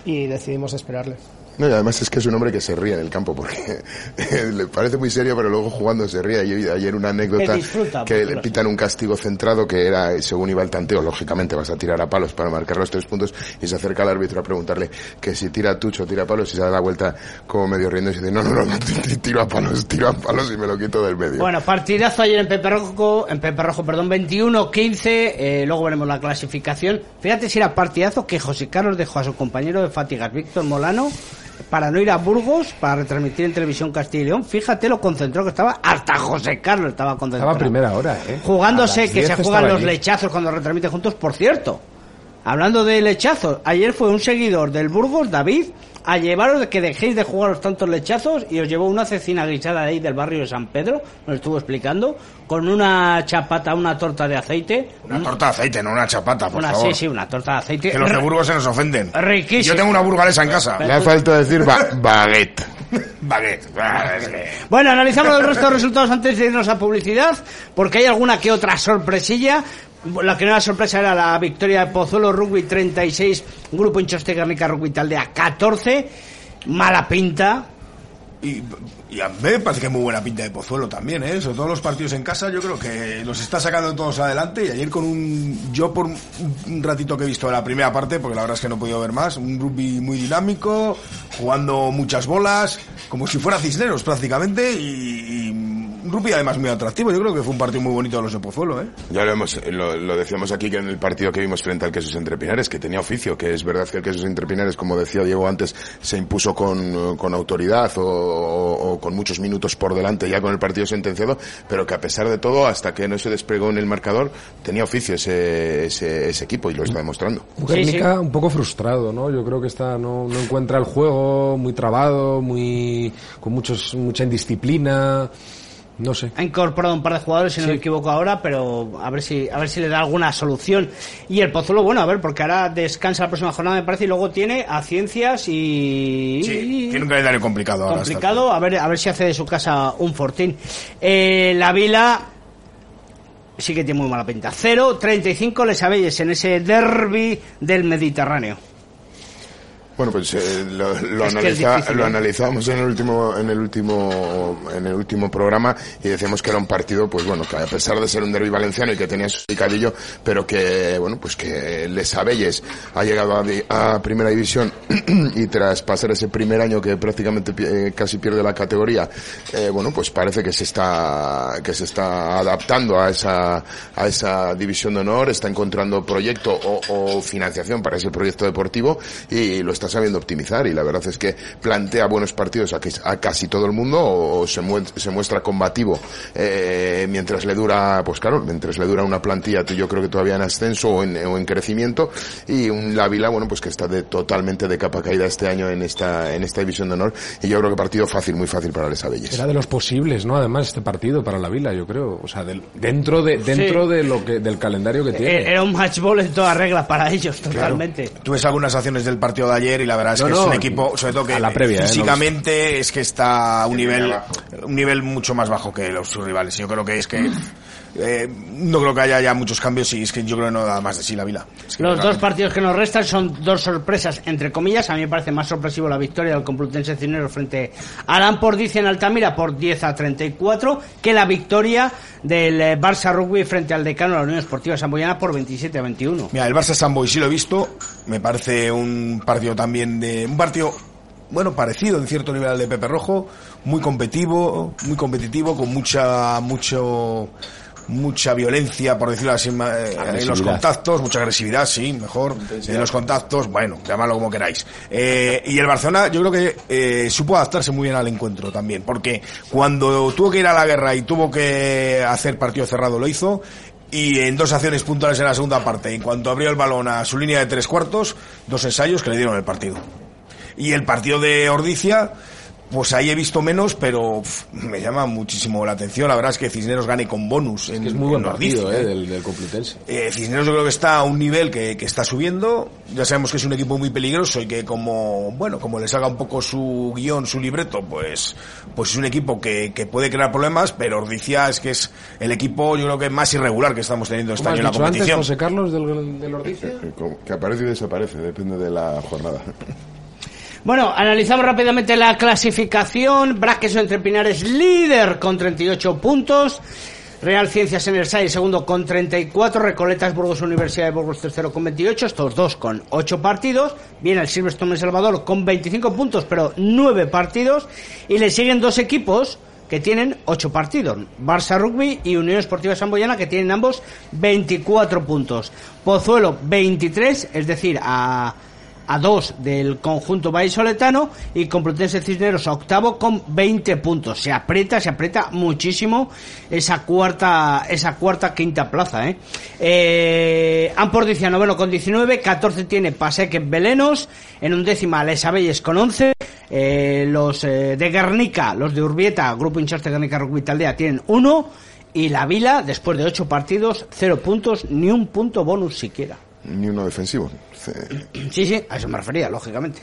y decidimos esperarle. No, y además es que es un hombre que se ríe en el campo porque <laughs> le parece muy serio, pero luego jugando se ríe. Y ayer una anécdota Que disfruta, que por le pitan un castigo centrado que era, según iba el tanteo, lógicamente vas a tirar a palos para marcar los tres puntos y se acerca al árbitro a preguntarle que si tira a tucho o tira a palos y se da la vuelta como medio riendo y dice, no, no, no, no, tiro a palos, tiro a palos y me lo quito del medio. Bueno, partidazo ayer en Pepe Rojo, en Pepe Rojo, perdón, 21-15, eh, luego veremos la clasificación. Fíjate si era partidazo que José Carlos dejó a su compañero de fatigas, Víctor Molano, para no ir a Burgos, para retransmitir en televisión Castilla y León. Fíjate lo concentrado que estaba, hasta José Carlos estaba concentrado. Estaba a primera hora, ¿eh? Jugándose, que 10 se juegan los allí. lechazos cuando retransmiten juntos, por cierto. Hablando de lechazos, ayer fue un seguidor del Burgos, David, a llevaros de que dejéis de jugar los tantos lechazos y os llevó una cecina guisada de ahí del barrio de San Pedro, nos estuvo explicando, con una chapata, una torta de aceite. Una torta de aceite, no una chapata, por Una, favor. sí, sí, una torta de aceite. Que los de Burgos se nos ofenden. Riquísimo. Yo tengo una burgalesa en casa. Le ha falta decir ba- <laughs> baguette. Baguette. <laughs> Bueno, analizamos el resto de resultados antes de irnos a publicidad, porque hay alguna que otra sorpresilla. La que no era sorpresa era la victoria de Pozuelo Rugby 36, Grupo Inchoste Guernica Rugby Taldea 14. Mala pinta. Y, a mí me parece que muy buena pinta de Pozuelo también, ¿eh? Sobre todo los partidos en casa, yo creo que los está sacando todos adelante. Y ayer con un. Yo, por un, ratito que he visto la primera parte, porque la verdad es que no he podido ver más, un rugby muy dinámico, jugando muchas bolas, como si fuera Cisneros prácticamente, y un rugby además muy atractivo. Yo creo que fue un partido muy bonito de los de Pozuelo, ¿eh? Ya lo, hemos, lo, lo decíamos aquí que en el partido que vimos frente al Quesos Entre Pinares, que tenía oficio, que es verdad que el Quesos Entre Pinares, como decía Diego antes, se impuso con, con autoridad o, o- o con muchos minutos por delante ya con el partido sentenciado, pero que a pesar de todo, hasta que no se despegó en el marcador, tenía oficio ese, ese, ese equipo y lo está demostrando. Un poco frustrado, ¿no? Yo creo que está no, no encuentra el juego muy trabado, muy con muchos mucha indisciplina. No sé. Ha incorporado un par de jugadores, si no me equivoco ahora, pero a ver si a ver si le da alguna solución. Y el Pozuelo, bueno, a ver, porque ahora descansa la próxima jornada, me parece, y luego tiene a Ciencias y... Sí, tiene un calendario complicado ahora. complicado, a ver, a ver si hace de su casa un fortín. Eh, la Vila sí que tiene muy mala pinta. 0-35 les sabéis en ese derby del Mediterráneo. Bueno, pues eh, lo, analiza- difícil, lo ¿eh? analizábamos en el último, en el último, en el último programa y decíamos que era un partido, pues bueno, que a pesar de ser un derbi valenciano y que tenía su picadillo, pero que, bueno, pues que Les Abelles ha llegado a, primera división <clears throat> y tras pasar ese primer año que prácticamente eh, casi pierde la categoría, eh, bueno, pues parece que se está, que se está adaptando a esa, a esa división de honor, está encontrando proyecto o, o financiación para ese proyecto deportivo y lo está sabiendo optimizar y la verdad es que plantea buenos partidos a, que- a casi todo el mundo o, o se, mue- se muestra combativo eh, mientras le dura, pues claro, mientras le dura una plantilla yo creo que todavía en ascenso o en, o en crecimiento y un Lávila, bueno, pues que está de, totalmente de capa caída este año en esta, en esta división de honor y yo creo que partido fácil, muy fácil para Les Abelles. Era de los posibles, ¿no? Además este partido para la Vila, yo creo, o sea, del- dentro de dentro Sí. de lo que del calendario que tiene. Eh, Era un match ball en toda regla para ellos, totalmente. Tú ves algunas acciones del partido de ayer y la verdad es No, que no, es un equipo, sobre todo que a la previa, ¿eh? físicamente es que está a un nivel, un nivel mucho más bajo que los sus rivales. Yo creo que es que eh, no creo que haya ya muchos cambios y es que yo creo que no da más de sí la Vila. Es que Los dos partidos que nos restan son dos sorpresas, entre comillas. A mí me parece más sorpresivo la victoria del Complutense Cineros frente a Lampordice en Altamira por 10 a 34 que la victoria del eh, Barça Rugby frente al decano de la Unión Esportiva Samboyana por 27 a 21. Mira, el Barça Samboy sí lo he visto, me parece un partido también de un partido bueno, parecido en cierto nivel al de Pepe Rojo, muy competitivo, muy competitivo con mucha mucho mucha violencia, por decirlo así, ma- eh, en los contactos, mucha agresividad, sí, mejor, en los contactos, bueno, llamadlo como queráis. Eh, y el Barcelona, yo creo que eh, supo adaptarse muy bien al encuentro también, porque cuando tuvo que ir a la guerra y tuvo que hacer partido cerrado, lo hizo, y en dos acciones puntuales en la segunda parte, en cuanto abrió el balón a su línea de tres cuartos, dos ensayos que le dieron el partido. Y el partido de Ordicia, pues ahí he visto menos, pero me llama muchísimo la atención. La verdad es que Cisneros gane con bonus. En, que es muy buen en partido, Ordicia, eh, del, del Complutense. eh, Cisneros yo creo que está a un nivel que, que está subiendo. Ya sabemos que es un equipo muy peligroso y que como, bueno, como le salga un poco su guion, su libreto, pues, pues es un equipo que, que puede crear problemas, pero Ordicia es que es el equipo yo creo que más irregular que estamos teniendo este ¿Cómo año en la dicho antes, competición. José Carlos, del, del Ordicia? Que aparece y desaparece, depende de la jornada. <laughs> Bueno, analizamos rápidamente la clasificación. Braques entre Pinares líder con 38 puntos. Real Ciencias en el SAI segundo con 34. Recoletas Burgos Universidad de Burgos tercero con 28. Estos dos con 8 partidos. Viene el Silverstone Salvador con 25 puntos, pero 9 partidos. Y le siguen dos equipos que tienen 8 partidos. Barça Rugby y Unión Esportiva Samboyana que tienen ambos 24 puntos. Pozuelo 23, es decir, a a dos del conjunto vallisoletano y Complutense Cisneros a octavo con 20 puntos. Se aprieta, se aprieta muchísimo esa cuarta, esa cuarta quinta plaza, ¿eh? eh Ampordicia noveno con 19, 14 tiene Pasek Belenos, en undécima Les Abelles con 11, eh, los eh, de Guernica, los de Urbieta, Grupo Hinchas de Guernica Rugby Taldea tienen uno y la Vila, después de ocho partidos, cero puntos, ni un punto bonus siquiera. Ni uno defensivo. Sí, sí, a eso me refería, lógicamente.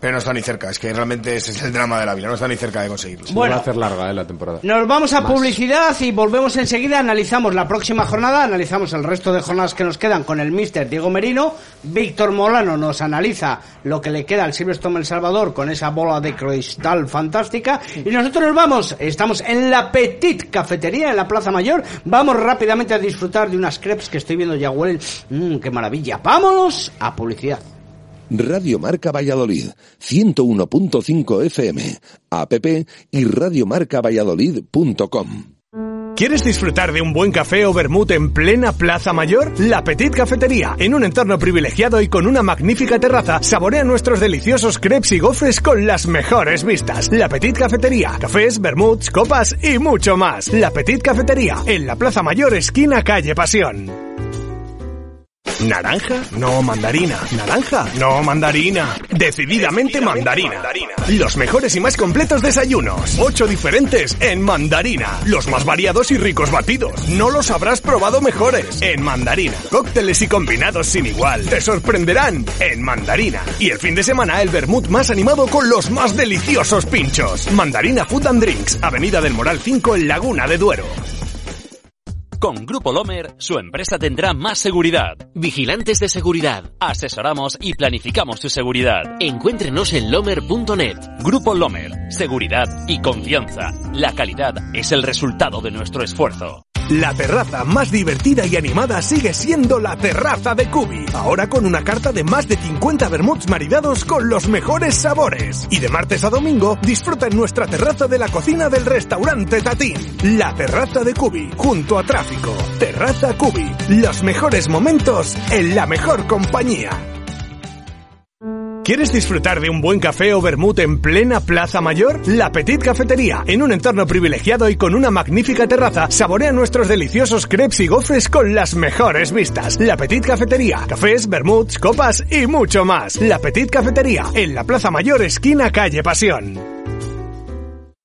Pero no está ni cerca, es que realmente ese es el drama de la vida, no está ni cerca de conseguirlo. Se Bueno. va a hacer larga eh, la temporada. Nos vamos a Más. publicidad y volvemos enseguida. Analizamos la próxima jornada, analizamos el resto de jornadas que nos quedan con el mister Diego Merino. Víctor Molano nos analiza lo que le queda al Silverstone El Salvador con esa bola de cristal fantástica. Y nosotros nos vamos, estamos en la Petit Cafetería, en la Plaza Mayor. Vamos rápidamente a disfrutar de unas crepes que estoy viendo ya huelen. Mmm, qué maravilla. Vámonos a publicidad. Radio Marca Valladolid, 101.5 FM, app y radiomarcavalladolid.com. ¿Quieres disfrutar de un buen café o vermut en plena Plaza Mayor? La Petit Cafetería, en un entorno privilegiado y con una magnífica terraza, saborea nuestros deliciosos crepes y gofres con las mejores vistas. La Petit Cafetería, cafés, vermuts, copas y mucho más. La Petit Cafetería, en la Plaza Mayor, esquina calle Pasión. ¿Naranja? No, mandarina. ¿Naranja? No, mandarina. Decididamente mandarina. Los mejores y más completos desayunos. Ocho diferentes en mandarina. Los más variados y ricos batidos. No los habrás probado mejores en mandarina. Cócteles y combinados sin igual. Te sorprenderán en mandarina. Y el fin de semana el vermut más animado con los más deliciosos pinchos. Mandarina Food and Drinks. Avenida del Moral 5 en Laguna de Duero. Con Grupo Lomer, su empresa tendrá más seguridad. Vigilantes de seguridad. Asesoramos y planificamos su seguridad. Encuéntrenos en lomer.net. Grupo Lomer. Seguridad y confianza. La calidad es el resultado de nuestro esfuerzo. La terraza más divertida y animada sigue siendo la terraza de Cubi. Ahora con una carta de más de 50 vermuts maridados con los mejores sabores. Y de martes a domingo disfruta en nuestra terraza de la cocina del restaurante Tatín. La terraza de Cubi, junto a tráfico. Terraza Cubi. Los mejores momentos en la mejor compañía. ¿Quieres disfrutar de un buen café o vermut en plena Plaza Mayor? La Petit Cafetería, en un entorno privilegiado y con una magnífica terraza, saborea nuestros deliciosos crepes y gofres con las mejores vistas. La Petit Cafetería, cafés, vermuts, copas y mucho más. La Petit Cafetería, en la Plaza Mayor, esquina calle Pasión.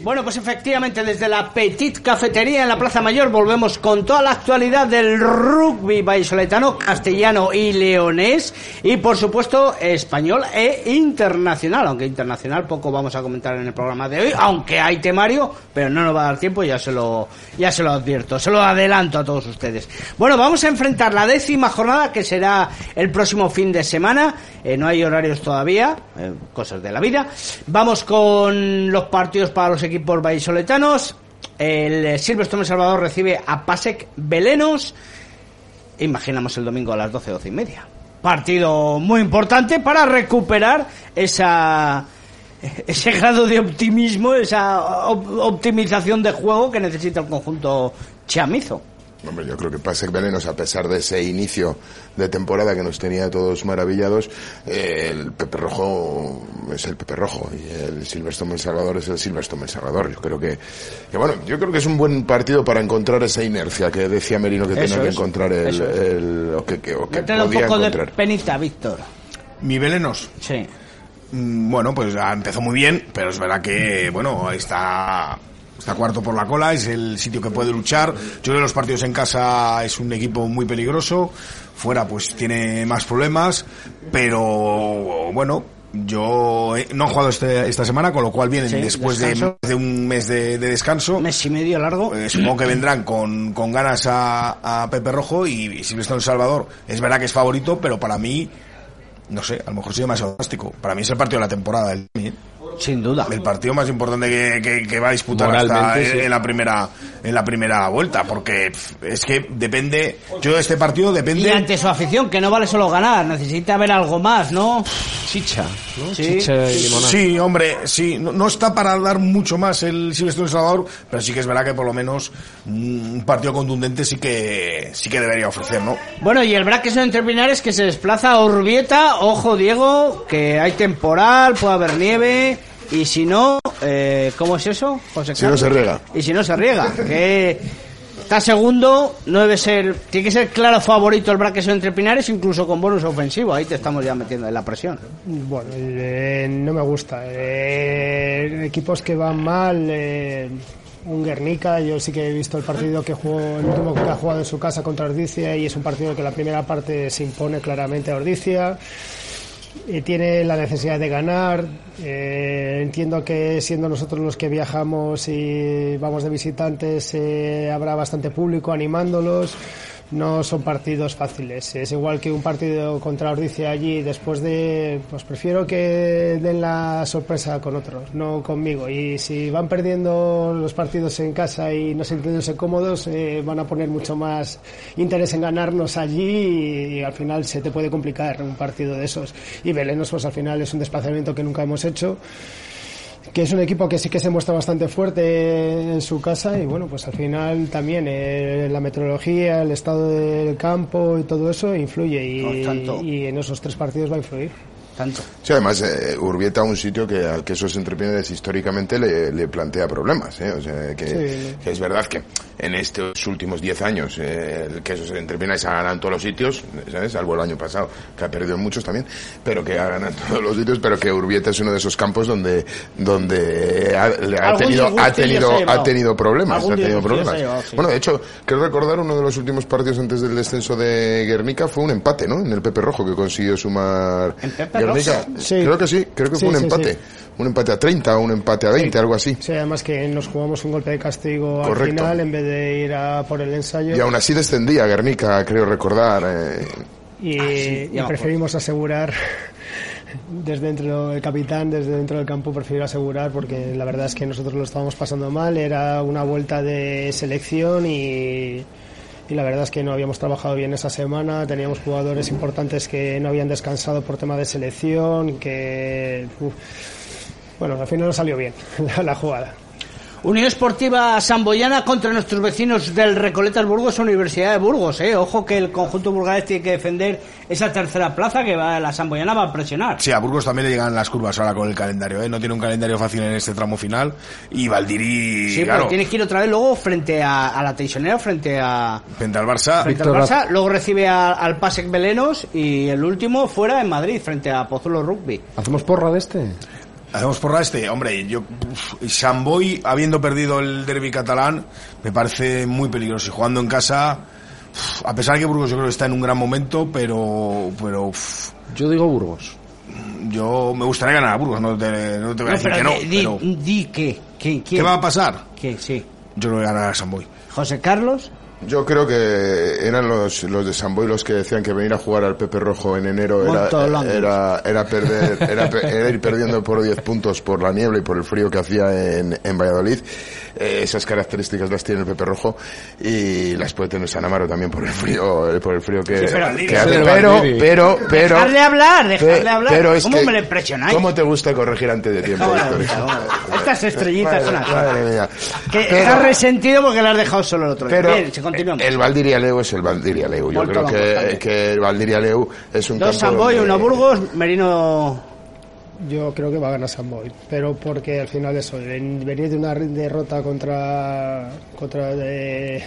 Bueno, pues efectivamente desde la Petit Cafetería en la Plaza Mayor volvemos con toda la actualidad del rugby vallisoletano, castellano y leonés y por supuesto español e internacional, aunque internacional poco vamos a comentar en el programa de hoy, aunque hay temario, pero no nos va a dar tiempo, ya se lo ya se lo advierto, se lo adelanto a todos ustedes. Bueno, vamos a enfrentar la décima jornada que será el próximo fin de semana, eh, no hay horarios todavía, eh, cosas de la vida. Vamos con los partidos para los equipos vallisoletanos. El Silverstone El Salvador recibe a Pasek Belenos. Imaginamos el domingo a las 12, 12 y media. Partido muy importante para recuperar esa <laughs> ese grado de optimismo, esa op- optimización de juego que necesita el conjunto chamizo. Hombre, yo creo que Pasek Venenos, a pesar de ese inicio de temporada que nos tenía todos maravillados, eh, el Pepe Rojo es el Pepe Rojo y el Silverstone El Salvador es el Silverstone El Salvador. Yo creo que, que, bueno, yo creo que es un buen partido para encontrar esa inercia que decía Merino que Eso tenía que encontrar el, es. el- o que, que- o que Métele un podía poco encontrar. de penita, Víctor. ¿Mi Velenos? Sí. Mm, Bueno, pues ya empezó muy bien, pero es verdad que, bueno, está, está cuarto por la cola, es el sitio que puede luchar. Yo creo que los partidos en casa es un equipo muy peligroso, fuera pues tiene más problemas, pero bueno, yo eh, no he jugado este- esta semana, con lo cual vienen Sí, después de, de un mes de, de descanso. Mes y medio largo. Eh, supongo que vendrán con, con ganas a, a Pepe Rojo y, y Silvestre El Salvador. Es verdad que es favorito, pero para mí, no sé, a lo mejor soy demasiado drástico. Para mí es el partido de la temporada. El, Sin duda. El partido más importante que, que- que va a disputar hasta en, sí. en la primera en la primera vuelta, porque es que depende. Yo de este partido Y depende. ante su afición, que no vale solo ganar, necesita ver algo más, ¿no? Chicha, ¿no? Sí. Chicha y limonada. Sí, hombre, sí, no, no está para dar mucho más el Silvestre Salvador, pero sí que es verdad que por lo menos mm, un partido contundente sí que sí que debería ofrecer, ¿no? Bueno, y el Braqueso entre Pinares que se desplaza a Urbieta. Ojo, Diego, que hay temporal, puede haber nieve. Y si no, eh, ¿cómo es eso, José Si no se riega. Y si no se riega, que está segundo, no debe ser, tiene que ser claro favorito el Braqueso entre Pinares, incluso con bonus ofensivo. Ahí te estamos ya metiendo en la presión. Bueno, eh, no me gusta. Eh, equipos que van mal, eh, un Guernica, yo sí que he visto el partido que jugó, el último que ha jugado en su casa contra Ordicia y es un partido que la primera parte se impone claramente a Ordicia. Eh, tiene la necesidad de ganar. Eh, entiendo que siendo nosotros los que viajamos y vamos de visitantes, eh, habrá bastante público animándolos. No son partidos fáciles. Es igual que un partido contra Ordicia allí, después de, pues prefiero que den la sorpresa con otros, no conmigo. Y si van perdiendo los partidos en casa y no sintiéndose cómodos, eh, van a poner mucho más interés en ganarnos allí y, al final se te puede complicar un partido de esos. Y Belenos, pues al final es un desplazamiento que nunca hemos hecho que es un equipo que sí que se muestra bastante fuerte en su casa y bueno, pues al final también eh, la meteorología, el estado del campo y todo eso influye y, y en esos tres partidos va a influir. Sí, además, eh, Urbieta un sitio que al que esos entrepreneurs históricamente le, plantea problemas. ¿eh? O sea, que, es verdad que en estos últimos 10 años eh, que esos entrepreneurs ha ganado en todos los sitios, ¿sabes? salvo el año pasado, que ha perdido muchos también, pero que ha ganado en todos los sitios, pero que Urbieta es uno de esos campos donde donde ha, tenido ha tenido ha tenido problemas, ha tenido problemas. Bueno, de hecho, quiero recordar uno de los últimos partidos antes del descenso de Guernica fue un empate, ¿no? En el Pepe Rojo que consiguió sumar Creo que sí, creo que fue un empate. Un empate a 30 o un empate a 20, algo así. Sí, además que nos jugamos un golpe de castigo al final en vez de ir a por el ensayo. Y aún así descendía Guernica, creo recordar. Eh. Y, ah, preferimos asegurar <laughs> desde dentro del capitán, desde dentro del campo, prefiero asegurar porque la verdad es que nosotros lo estábamos pasando mal. Era una vuelta de selección y y la verdad es que no habíamos trabajado bien esa semana, teníamos jugadores importantes que no habían descansado por tema de selección, que... bueno, al final no salió bien <laughs> la jugada. Unión Esportiva Samboyana contra nuestros vecinos del Recoletas Burgos, Universidad de Burgos. ¿eh? Ojo que el conjunto burgalés tiene que defender esa tercera plaza que va, la Samboyana va a presionar. Sí, a Burgos también le llegan las curvas ahora con el calendario. ¿eh? No tiene un calendario fácil en este tramo final. Y Valdirí. Sí, pero tienes que ir otra vez luego frente a, la Teixonera, frente a. Frente al Barça. Frente al Barça. Luego recibe al Pasec Belenos y el último fuera en Madrid, frente a Pozuelo Rugby. ¿Hacemos porra de este? Hacemos porra este, hombre, yo Samboy habiendo perdido el derby catalán me parece muy peligroso y jugando en casa a pesar de que Burgos yo creo que está en un gran momento, pero pero yo digo Burgos. Yo me gustaría ganar a Burgos, no te, no te voy a decir que no. Di, pero... di que, ¿Qué va a pasar? Que sí. Yo no voy a ganar a Samboy. José Carlos. Yo creo que eran los, los de San Boy los que decían que venir a jugar al Pepe Rojo en enero era, era, era, perder, era, ir perdiendo por 10 puntos por la niebla y por el frío que hacía en, en Valladolid. Eh, esas características las tiene el Pepe Rojo y las puede tener San Amaro también por el frío, eh, por el frío que, que hace. Pero, pero, pero. Dejarle hablar, dejarle hablar. Pero es ¿Cómo me le presionáis? ¿Cómo te gusta corregir antes de tiempo? Estas estrellitas son así. Que está resentido porque le has dejado solo el otro día. Bien, continuamos. El Valdiria Leu es el Valdiria Leu. Yo creo que, que el Valdiria Leu es un Dos Samboy, uno Burgos, Merino yo creo que va a ganar San Boy, pero porque al final eso, venir de una derrota contra, contra de,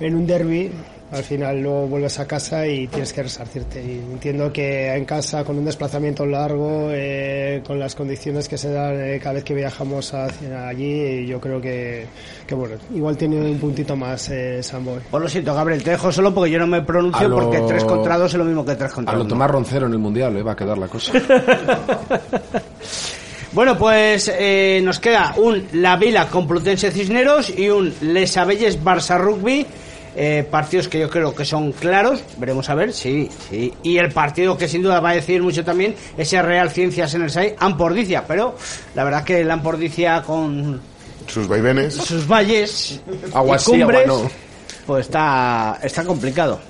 en un derby al final luego vuelves a casa y tienes que resarcirte. Y entiendo que en casa, con un desplazamiento largo, eh, con las condiciones que se dan eh, cada vez que viajamos hacia allí, yo creo que, que, bueno, igual tiene un puntito más eh, Samboy. Pues lo siento, Gabriel, te dejo solo porque yo no me pronuncio porque 3 contra 2 es lo mismo que 3 contra 1. A lo Tomás Roncero en el Mundial le va a quedar la cosa. <laughs> Bueno, pues nos queda un La Vila Complutense Cisneros y un Les Abelles Barça Rugby eh, partidos que yo creo que son claros, veremos a ver, sí, sí. Y el partido que sin duda va a decidir mucho también, ese Real Ciencias en el SAI, Ampordicia, pero la verdad que el Ampordicia con sus vaivenes, sus valles, <laughs> aguas y cumbres, pues está, está complicado.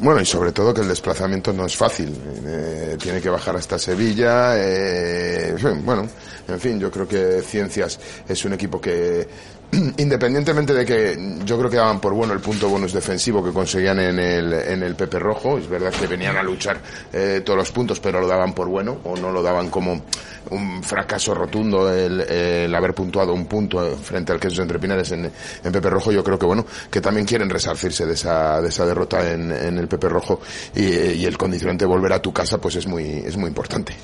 Bueno, y sobre todo que el desplazamiento no es fácil. Eh, tiene que bajar hasta Sevilla. Eh, bueno, en fin, yo creo que Ciencias es un equipo que <clears throat> independientemente de que yo creo que daban por bueno el punto bonus defensivo que conseguían en el, en el Pepe Rojo, es verdad que venían a luchar eh, todos los puntos, pero lo daban por bueno o no lo daban como un fracaso rotundo el, haber puntuado un punto frente al Quesos Entre Pinares en, en, Pepe Rojo. Yo creo que bueno, que también quieren resarcirse de esa, de esa derrota en, en el Pepe Rojo y, y el condicionante volver a tu casa pues es muy, es muy importante.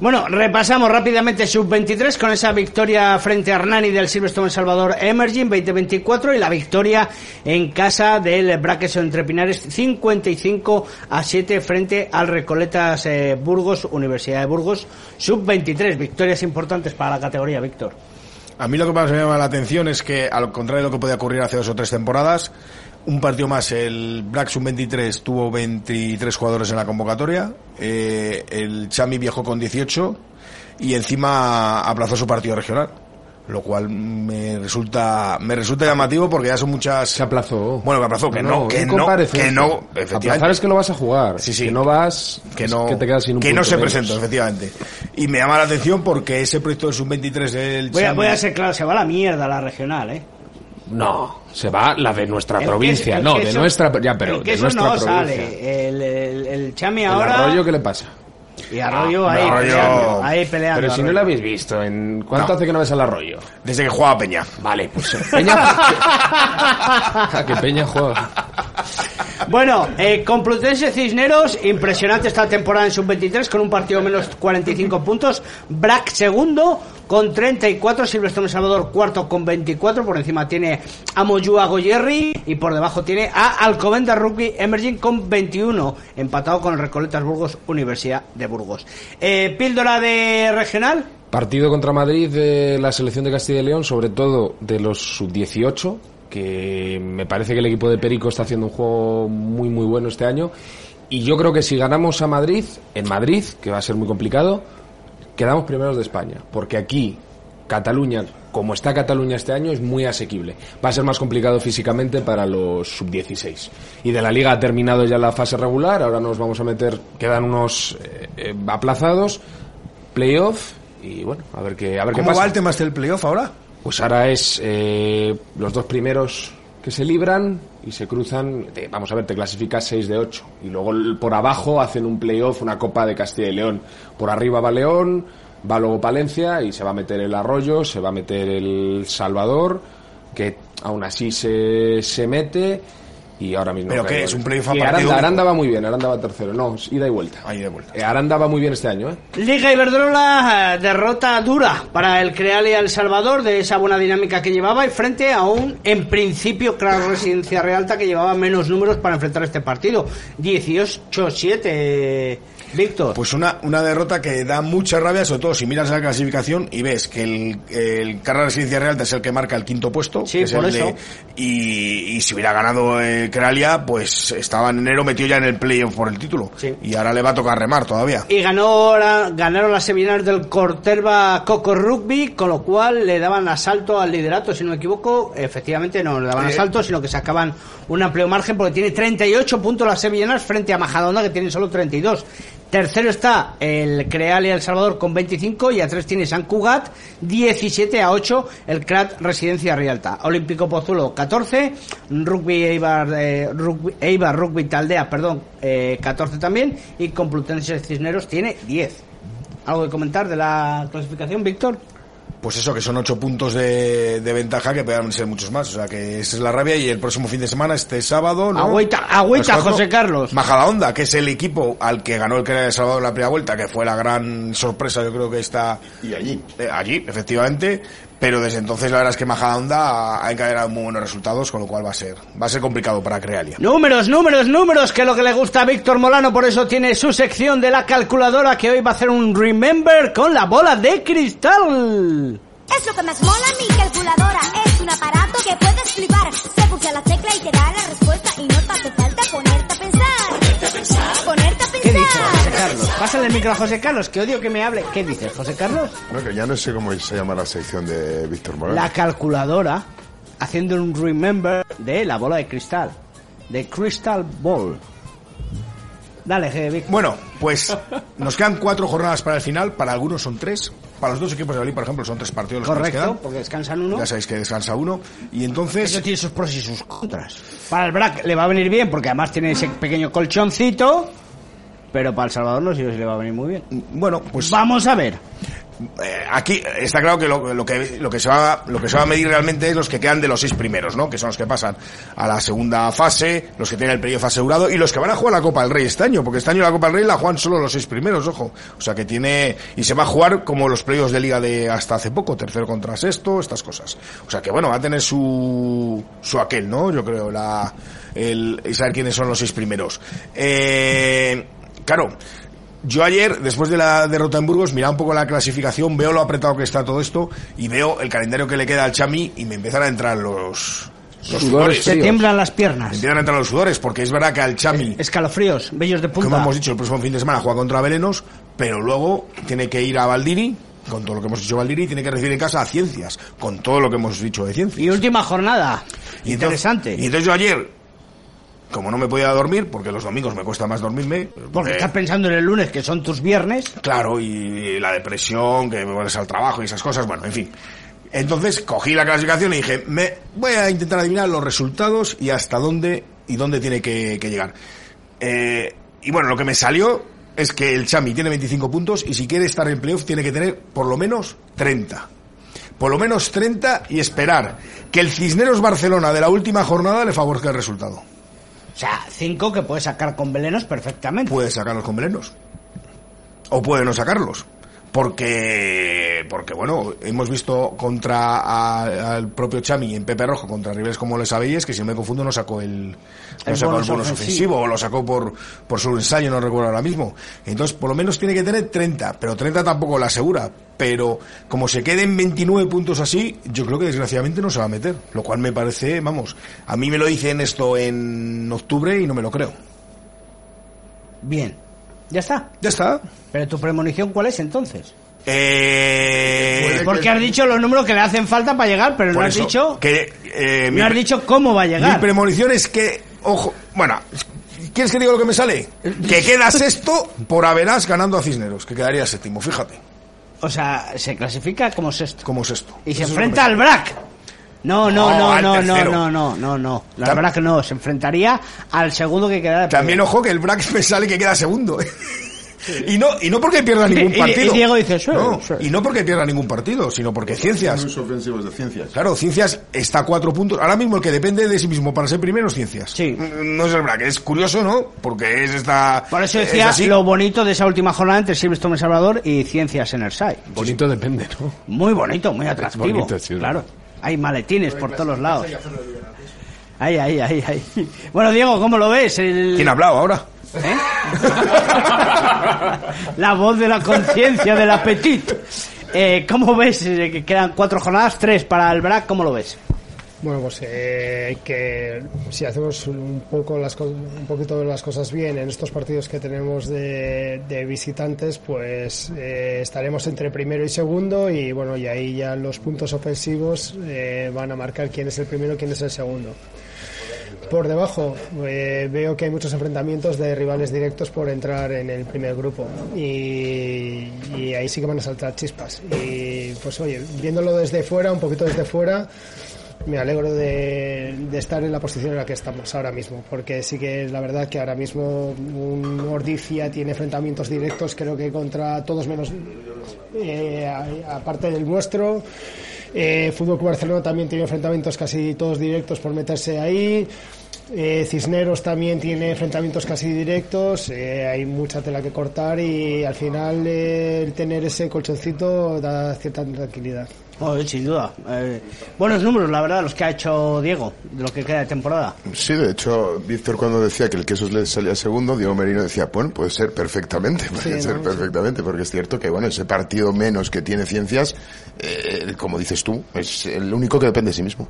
Bueno, repasamos rápidamente sub-23 con esa victoria frente a Hernani del Silverstone Salvador Emerging 2024 y la victoria en casa del Braques Entre Pinares 55 a 7 frente al Recoletas eh, Burgos, Universidad de Burgos, sub-23. Victorias importantes para la categoría, Víctor. A mí lo que más me llama la atención es que, al contrario de lo que podía ocurrir hace dos o tres temporadas, un partido más. El Black Sub 23 tuvo 23 jugadores en la convocatoria. Eh, el Chami viajó con 18 y encima aplazó su partido regional lo cual me resulta me resulta llamativo porque ya son muchas se aplazó bueno que aplazó que no, que no que no efectivamente es que lo vas a jugar sí sí que no vas que no que te quedas sin un que no se menos. presentó efectivamente y me llama la atención porque ese proyecto del sub 23 del Voy a, Chami- voy a ser claro, se va a la mierda la regional, ¿eh? No se va la de nuestra El provincia queso- no de nuestra ya pero el de nuestra no provincia sale. El, el, el Chami el ahora. arroyo qué le pasa Y Arroyo Ah, ahí, Arroyo- peleando, ahí peleando. pero si no lo habéis visto en cuánto No. hace que no ves al arroyo desde que jugaba Peña vale pues Peña <laughs> Ah, que Peña juega Bueno, eh, Complutense Cisneros, impresionante esta temporada en sub-23 con un partido menos 45 puntos. Brac segundo con 34, Silvestre Salvador cuarto con 24, por encima tiene a Moyúa Goyerri y por debajo tiene a Alcomenda Rugby Emerging con 21, empatado con Recoletas Burgos Universidad de Burgos. Eh, Píldora de regional. Partido contra Madrid de la selección de Castilla y León, sobre todo de los sub-18, que me parece que el equipo de Perico está haciendo un juego muy muy bueno este año. Y yo creo que si ganamos a Madrid, en Madrid, que va a ser muy complicado, quedamos primeros de España. Porque aquí, Cataluña, como está Cataluña este año, es muy asequible. Va a ser más complicado físicamente para los sub-16. Y de la liga ha terminado ya la fase regular, ahora nos vamos a meter, quedan unos eh, eh, aplazados, playoff, y bueno, a ver qué, a ver qué ¿cómo pasa. va el tema este del playoff ahora? Pues ahora es eh, los dos primeros que se libran y se cruzan, te- vamos a ver, te clasificas 6 de 8 y luego por abajo hacen un playoff, una Copa de Castilla y León. Por arriba va León, va luego Palencia y se va a meter el Arroyo, se va a meter el Salvador, que aún así se, se mete y ahora mismo... ¿Pero qué? ¿Es un playoff a partido Aranda? Aranda va muy bien, Aranda va tercero, no, ida y vuelta. Ahí de vuelta. Eh, Aranda va muy bien este año, ¿eh? Liga Iberdrola, eh, derrota dura para el Creal y El Salvador de esa buena dinámica que llevaba y frente a un, en principio, claro, Residencia Realta que llevaba menos números para enfrentar este partido. 18-7, Víctor. Pues una, una derrota que da mucha rabia, sobre todo si miras la clasificación y ves que el, el Carrera Residencia Real es el que marca el quinto puesto. Sí, que es por el de- eso. y, y si hubiera ganado eh, Crealia, pues estaba en enero metido ya en el playoff por el título. Y ahora le va a tocar remar todavía. Y ganó la- ganaron las sevillanas del Corterba Coco Rugby, con lo cual le daban asalto al liderato, si no me equivoco. Efectivamente, no le daban Eh. asalto, sino que sacaban un amplio margen porque tiene 38 puntos las sevillanas frente a Majadahonda, que tiene solo 32. Tercero está el Creal y El Salvador con 25 y a tres tiene San Cugat, 17 a 8 el CRAT Residencia Rialta. Olímpico Pozulo 14, Rugby Eibar, eh, Rugby, Eibar Rugby Taldea, perdón, eh, 14 también y Complutense Cisneros tiene 10. ¿Algo que comentar de la clasificación, Víctor? Pues eso, que son ocho puntos de, de ventaja que puedan ser muchos más. O sea que esa es la rabia y el próximo fin de semana, este sábado... ¿no? Agüita, agüita, cuatro, José Carlos. Majadahonda, que es el equipo al que ganó el que de Salvador en la primera vuelta, que fue la gran sorpresa, yo creo que está... Y allí. allí, efectivamente. Pero desde entonces la verdad es que Majadahonda ha, ha encadenado muy buenos resultados, con lo cual va a ser, va a ser complicado para Crealia. Números, números, números, que es lo que le gusta a Víctor Molano, por eso tiene su sección de la calculadora que hoy va a hacer un remember con la bola de cristal. Es lo que más mola mi calculadora. Es un aparato que puedes flipar. Se pulsa la tecla y te da la respuesta y no te hace falta ponerte Carlos? Pásale el micro a José Carlos, que odio que me hable. ¿Qué dices, José Carlos? No, que ya no sé cómo se llama la sección de Víctor Morales. La calculadora haciendo un remember de la bola de cristal. De Crystal Ball. Dale, G, Víctor. Bueno, pues nos quedan cuatro jornadas para el final. Para algunos son tres. Para los dos equipos de Berlín, por ejemplo, son tres partidos los que nos Correcto, quedan. porque descansan uno. Ya sabéis que descansa uno. Y entonces... Eso tiene sus pros y sus contras. Para el Brac le va a venir bien porque además tiene ese pequeño colchoncito. Pero para El Salvador no sé si le va a venir muy bien. Bueno, pues... Vamos a ver. Eh, aquí está claro que lo, lo que lo que se va lo que se va a medir realmente es los que quedan de los seis primeros, ¿no? Que son los que pasan a la segunda fase, los que tienen el playoff asegurado y los que van a jugar la Copa del Rey este año, porque este año la Copa del Rey la juegan solo los seis primeros, ojo. O sea que tiene y se va a jugar como los playoffs de liga de hasta hace poco, tercero contra sexto, estas cosas. O sea que bueno, va a tener su su aquel, ¿no? Yo creo la el y saber quiénes son los seis primeros. Eh, claro, yo ayer, después de la derrota en Burgos, miraba un poco la clasificación, veo lo apretado que está todo esto y veo el calendario que le queda al Chami y me empiezan a entrar los Los sudores. Se tiemblan las piernas. Empiezan a entrar los sudores, porque es verdad que al Chami, Escalofríos, vellos de punta. como hemos dicho, el próximo fin de semana juega contra Belenos, pero luego tiene que ir a Valdiri, con todo lo que hemos dicho Valdiri, y tiene que recibir en casa a Ciencias, con todo lo que hemos dicho de Ciencias. Y última jornada. Y entonces- Interesante. y entonces yo ayer, como no me podía dormir, porque los domingos me cuesta más dormirme, Porque eh, estás pensando en el lunes, que son tus viernes. Claro, y la depresión, que me vuelves al trabajo y esas cosas, bueno, en fin. Entonces cogí la clasificación y dije, me voy a intentar adivinar los resultados y hasta dónde y dónde tiene que, que llegar. Eh, y bueno, lo que me salió es que el Chami tiene 25 puntos y si quiere estar en playoff tiene que tener por lo menos 30. Por lo menos 30 y esperar que el Cisneros Barcelona de la última jornada le favorezca el resultado. O sea, cinco que puedes sacar con velenos perfectamente. Puede sacarlos con velenos. O puede no sacarlos. Porque, porque bueno, hemos visto contra a- al propio Chami en Pepe Rojo, contra rivales como les sabéis, que si no me confundo no sacó el, no El sacó bonus el bonus ofensivo. ofensivo, o lo sacó por, por su ensayo, no recuerdo ahora mismo. Entonces, por lo menos tiene que tener 30, pero 30 tampoco la asegura. Pero como se queden 29 puntos así, yo creo que desgraciadamente no se va a meter. Lo cual me parece, vamos, a mí me lo dicen esto en octubre y no me lo creo. Bien. Ya está. Ya está. Pero tu premonición, ¿cuál es entonces? Eh, Porque has dicho los números que le hacen falta para llegar, pero no has eso, dicho, que eh, mi no has dicho cómo va a Mi llegar. premonición es que, ojo, bueno, ¿quieres que diga lo que me sale? Que queda <laughs> sexto por Averas ganando a Cisneros, que quedaría séptimo, fíjate. O sea, se clasifica como sexto. Como sexto. Y se Eso enfrenta al BRAC. No, no, No, no, no, no, no, no, no, no. Al Tam- BRAC no, se enfrentaría al segundo que queda de También, ojo, que el Brax me sale que queda segundo. Y no, y no porque pierda ningún Y- y- partido. y Diego dice, "Sí, no, sí". y no porque pierda ningún partido, sino porque Ciencias. Los ofensivos de ciencias. Claro, Ciencias está a cuatro puntos. Ahora mismo el que depende de sí mismo para ser primero es Ciencias. Sí. No es el Brack, es curioso, ¿no? Porque es esta. Por eso es decía lo bonito de esa última jornada entre Silverstone El Salvador y Ciencias en el SAI. Bonito depende, ¿no? Muy bonito, muy atractivo. bonito, sí, claro. Hay maletines por todos los lados. Ahí, ahí, ahí, ahí. Bueno, Diego, ¿cómo lo ves? El- ¿Quién ha hablado ahora? ¿Eh? <laughs> la voz de la conciencia, del apetito. Eh, ¿Cómo ves? Eh, que quedan cuatro jornadas, tres para el BRAC, ¿cómo lo ves? Bueno, pues eh, que si hacemos un poco las un poquito las cosas bien en estos partidos que tenemos de, de visitantes, pues eh, estaremos entre primero y segundo y bueno y ahí ya los puntos ofensivos eh, van a marcar quién es el primero quién es el segundo. Por debajo eh, veo que hay muchos enfrentamientos de rivales directos por entrar en el primer grupo y, y ahí sí que van a saltar chispas. Y pues oye, viéndolo desde fuera, un poquito desde fuera, me alegro de, estar en la posición en la que estamos ahora mismo, porque sí que es la verdad que ahora mismo un Ordizia tiene enfrentamientos directos, creo que contra todos menos, eh, aparte del nuestro. Eh, Fútbol Club Barcelona también tiene enfrentamientos casi todos directos por meterse ahí. Eh, Cisneros también tiene enfrentamientos casi directos. eh, hay mucha tela que cortar y al final eh, el tener ese colchoncito da cierta tranquilidad. Sin duda. Eh, buenos números, la verdad, los que ha hecho Diego, de lo que queda de temporada. Sí, de hecho, Víctor cuando decía que el queso le salía segundo, Diego Merino decía, bueno, puede ser perfectamente, <laughs> puede Sí, ser ¿no? perfectamente, porque es cierto que, bueno, ese partido menos que tiene ciencias, eh, como dices tú, es el único que depende de sí mismo.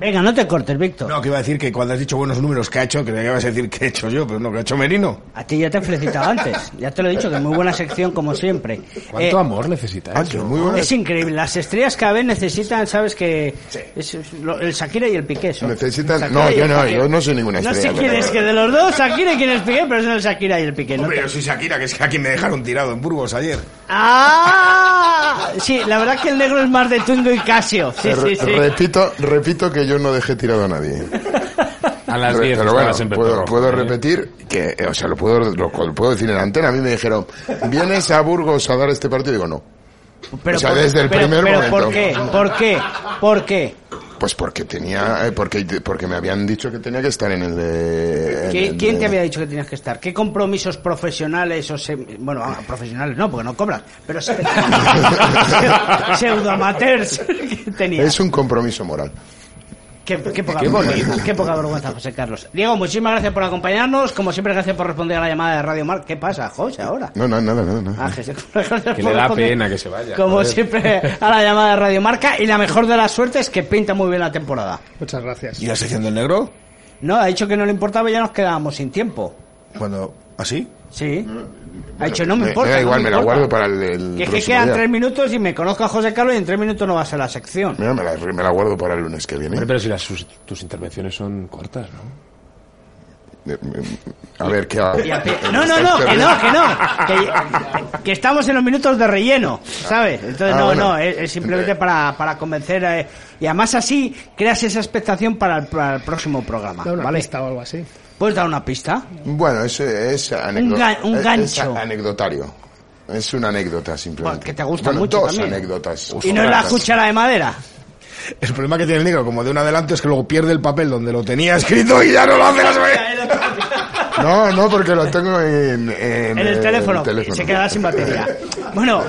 Venga, no te cortes, Víctor. No, que iba a decir que cuando has dicho buenos números que ha hecho, que me ibas a decir que he hecho yo, pero no, que ha hecho Merino. A ti ya te he felicitado antes. Ya te lo he dicho, que muy buena sección como siempre. ¿Cuánto Eh, amor necesita Ah, eso? que muy buena. Es increíble. Las estrellas cada vez necesitan, sabes que es, es lo- el Shakira y el Piqué. son. Necesitan, Shakira no, yo no, yo no soy ninguna No sé estrella. quién es que de los dos, Shakira y quién es Piqué, pero es el Shakira y el Piqué. ¿no? Hombre, te- yo soy Shakira, que es que aquí me dejaron tirado en Burgos ayer. ¡Ah! Sí, la verdad que el negro es más de Twingo y Casio. Sí, sí, sí. Repito, repito que yo no dejé tirado a nadie. A las Re- 10 pero bueno, puedo, puedo repetir que, eh, o sea, lo puedo, lo, lo puedo decir en la antena. A mí me dijeron, ¿vienes a Burgos a dar este partido? Y digo, no. Pero o sea, por- desde el pero- primer pero momento. ¿por qué? ¿Por qué? ¿Por qué? Pues porque tenía, eh, porque, porque me habían dicho que tenía que estar en el de... en ¿Qui- el ¿Quién de- te había dicho que tenías que estar? ¿Qué compromisos profesionales o bueno, ah, profesionales no, porque no cobras, pero se- <laughs> pseudo amateurs que tenías? Es un compromiso moral. Qué, qué poca Qué vergüenza, bonito. qué poca vergüenza, José Carlos. Diego, muchísimas gracias por acompañarnos. Como siempre, gracias por responder a la llamada de Radio Mar. ¿Qué pasa, José, ahora? No, no, nada, nada, nada. Ah, Que <laughs> le da pena que se vaya. Como joder. siempre, a la llamada de Radio Marca. Y la mejor de las suertes es que pinta muy bien la temporada. Muchas gracias. ¿Y la sección del negro? No, ha dicho que no le importaba y ya nos quedábamos sin tiempo. Cuando... ¿Así? Sí. Ha dicho, no me, Me- importa. me da no igual, me la guardo para el- el Que es que próximo quedan día. tres minutos y me conozco a José Carlos y en tres minutos no va a ser la sección. Mira, me la, me la guardo para el lunes que viene. Pero si las, sus- tus intervenciones son cortas, ¿no? Eh, A ver, ¿qué a pi- No, no, no, que no, que no. Que, que estamos en los minutos de relleno, ¿sabes? Entonces, Ah, no, bueno. no, es, es simplemente para, para convencer. eh, y además así creas esa expectación para el, para el próximo programa, ¿vale? pista o algo así. ¿Puedes dar una pista? Bueno, es, es, anecdo- un es- gancho. es anecdotario. Es una anécdota simplemente. que te gusta Bueno, mucho dos también. anécdotas. Y no es la cuchara de madera. El problema que tiene el negro, como de un adelanto, es que luego pierde el papel donde lo tenía escrito y ya no lo hace la <laughs> semana. No, no, porque lo tengo en, en, En el teléfono, teléfono. se quedará sin batería. Bueno,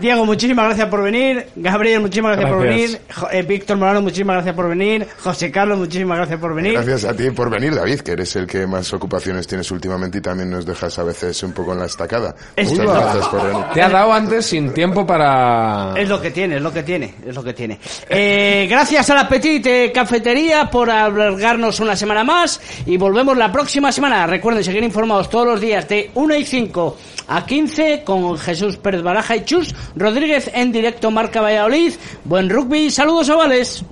Diego, muchísimas gracias por venir. Gabriel, muchísimas gracias, por Gracias. venir. Jo- eh, Víctor Morano, muchísimas gracias por venir. José Carlos, muchísimas gracias por venir. Gracias a ti por venir, David, que eres el que más ocupaciones tienes últimamente y también nos dejas a veces un poco en la estacada. Es Muchas verdad. gracias por venir. Te ha dado antes sin tiempo para... Es lo que tiene, es lo que tiene, es lo que tiene. Eh, gracias a la Petit eh, Cafetería por albergarnos una semana más y volvemos la próxima semana. Recuerden seguir informados todos los días de 1 y 5 a 15 con Jesús Pérez Baraja y Chus Rodríguez en directo Marca Valladolid. Buen rugby, saludos ovales.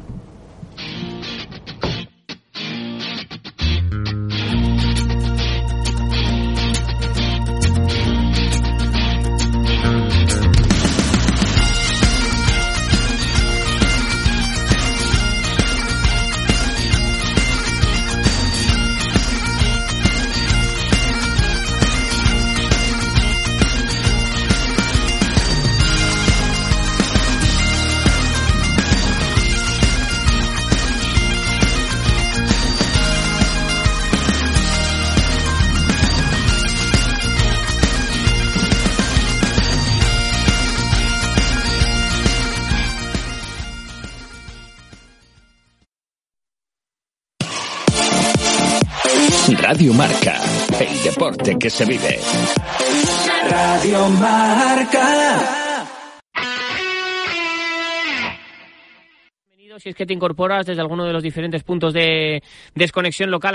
Radio Marca, el deporte que se vive. Radio Marca. si es que te incorporas desde alguno de los diferentes puntos de desconexión local.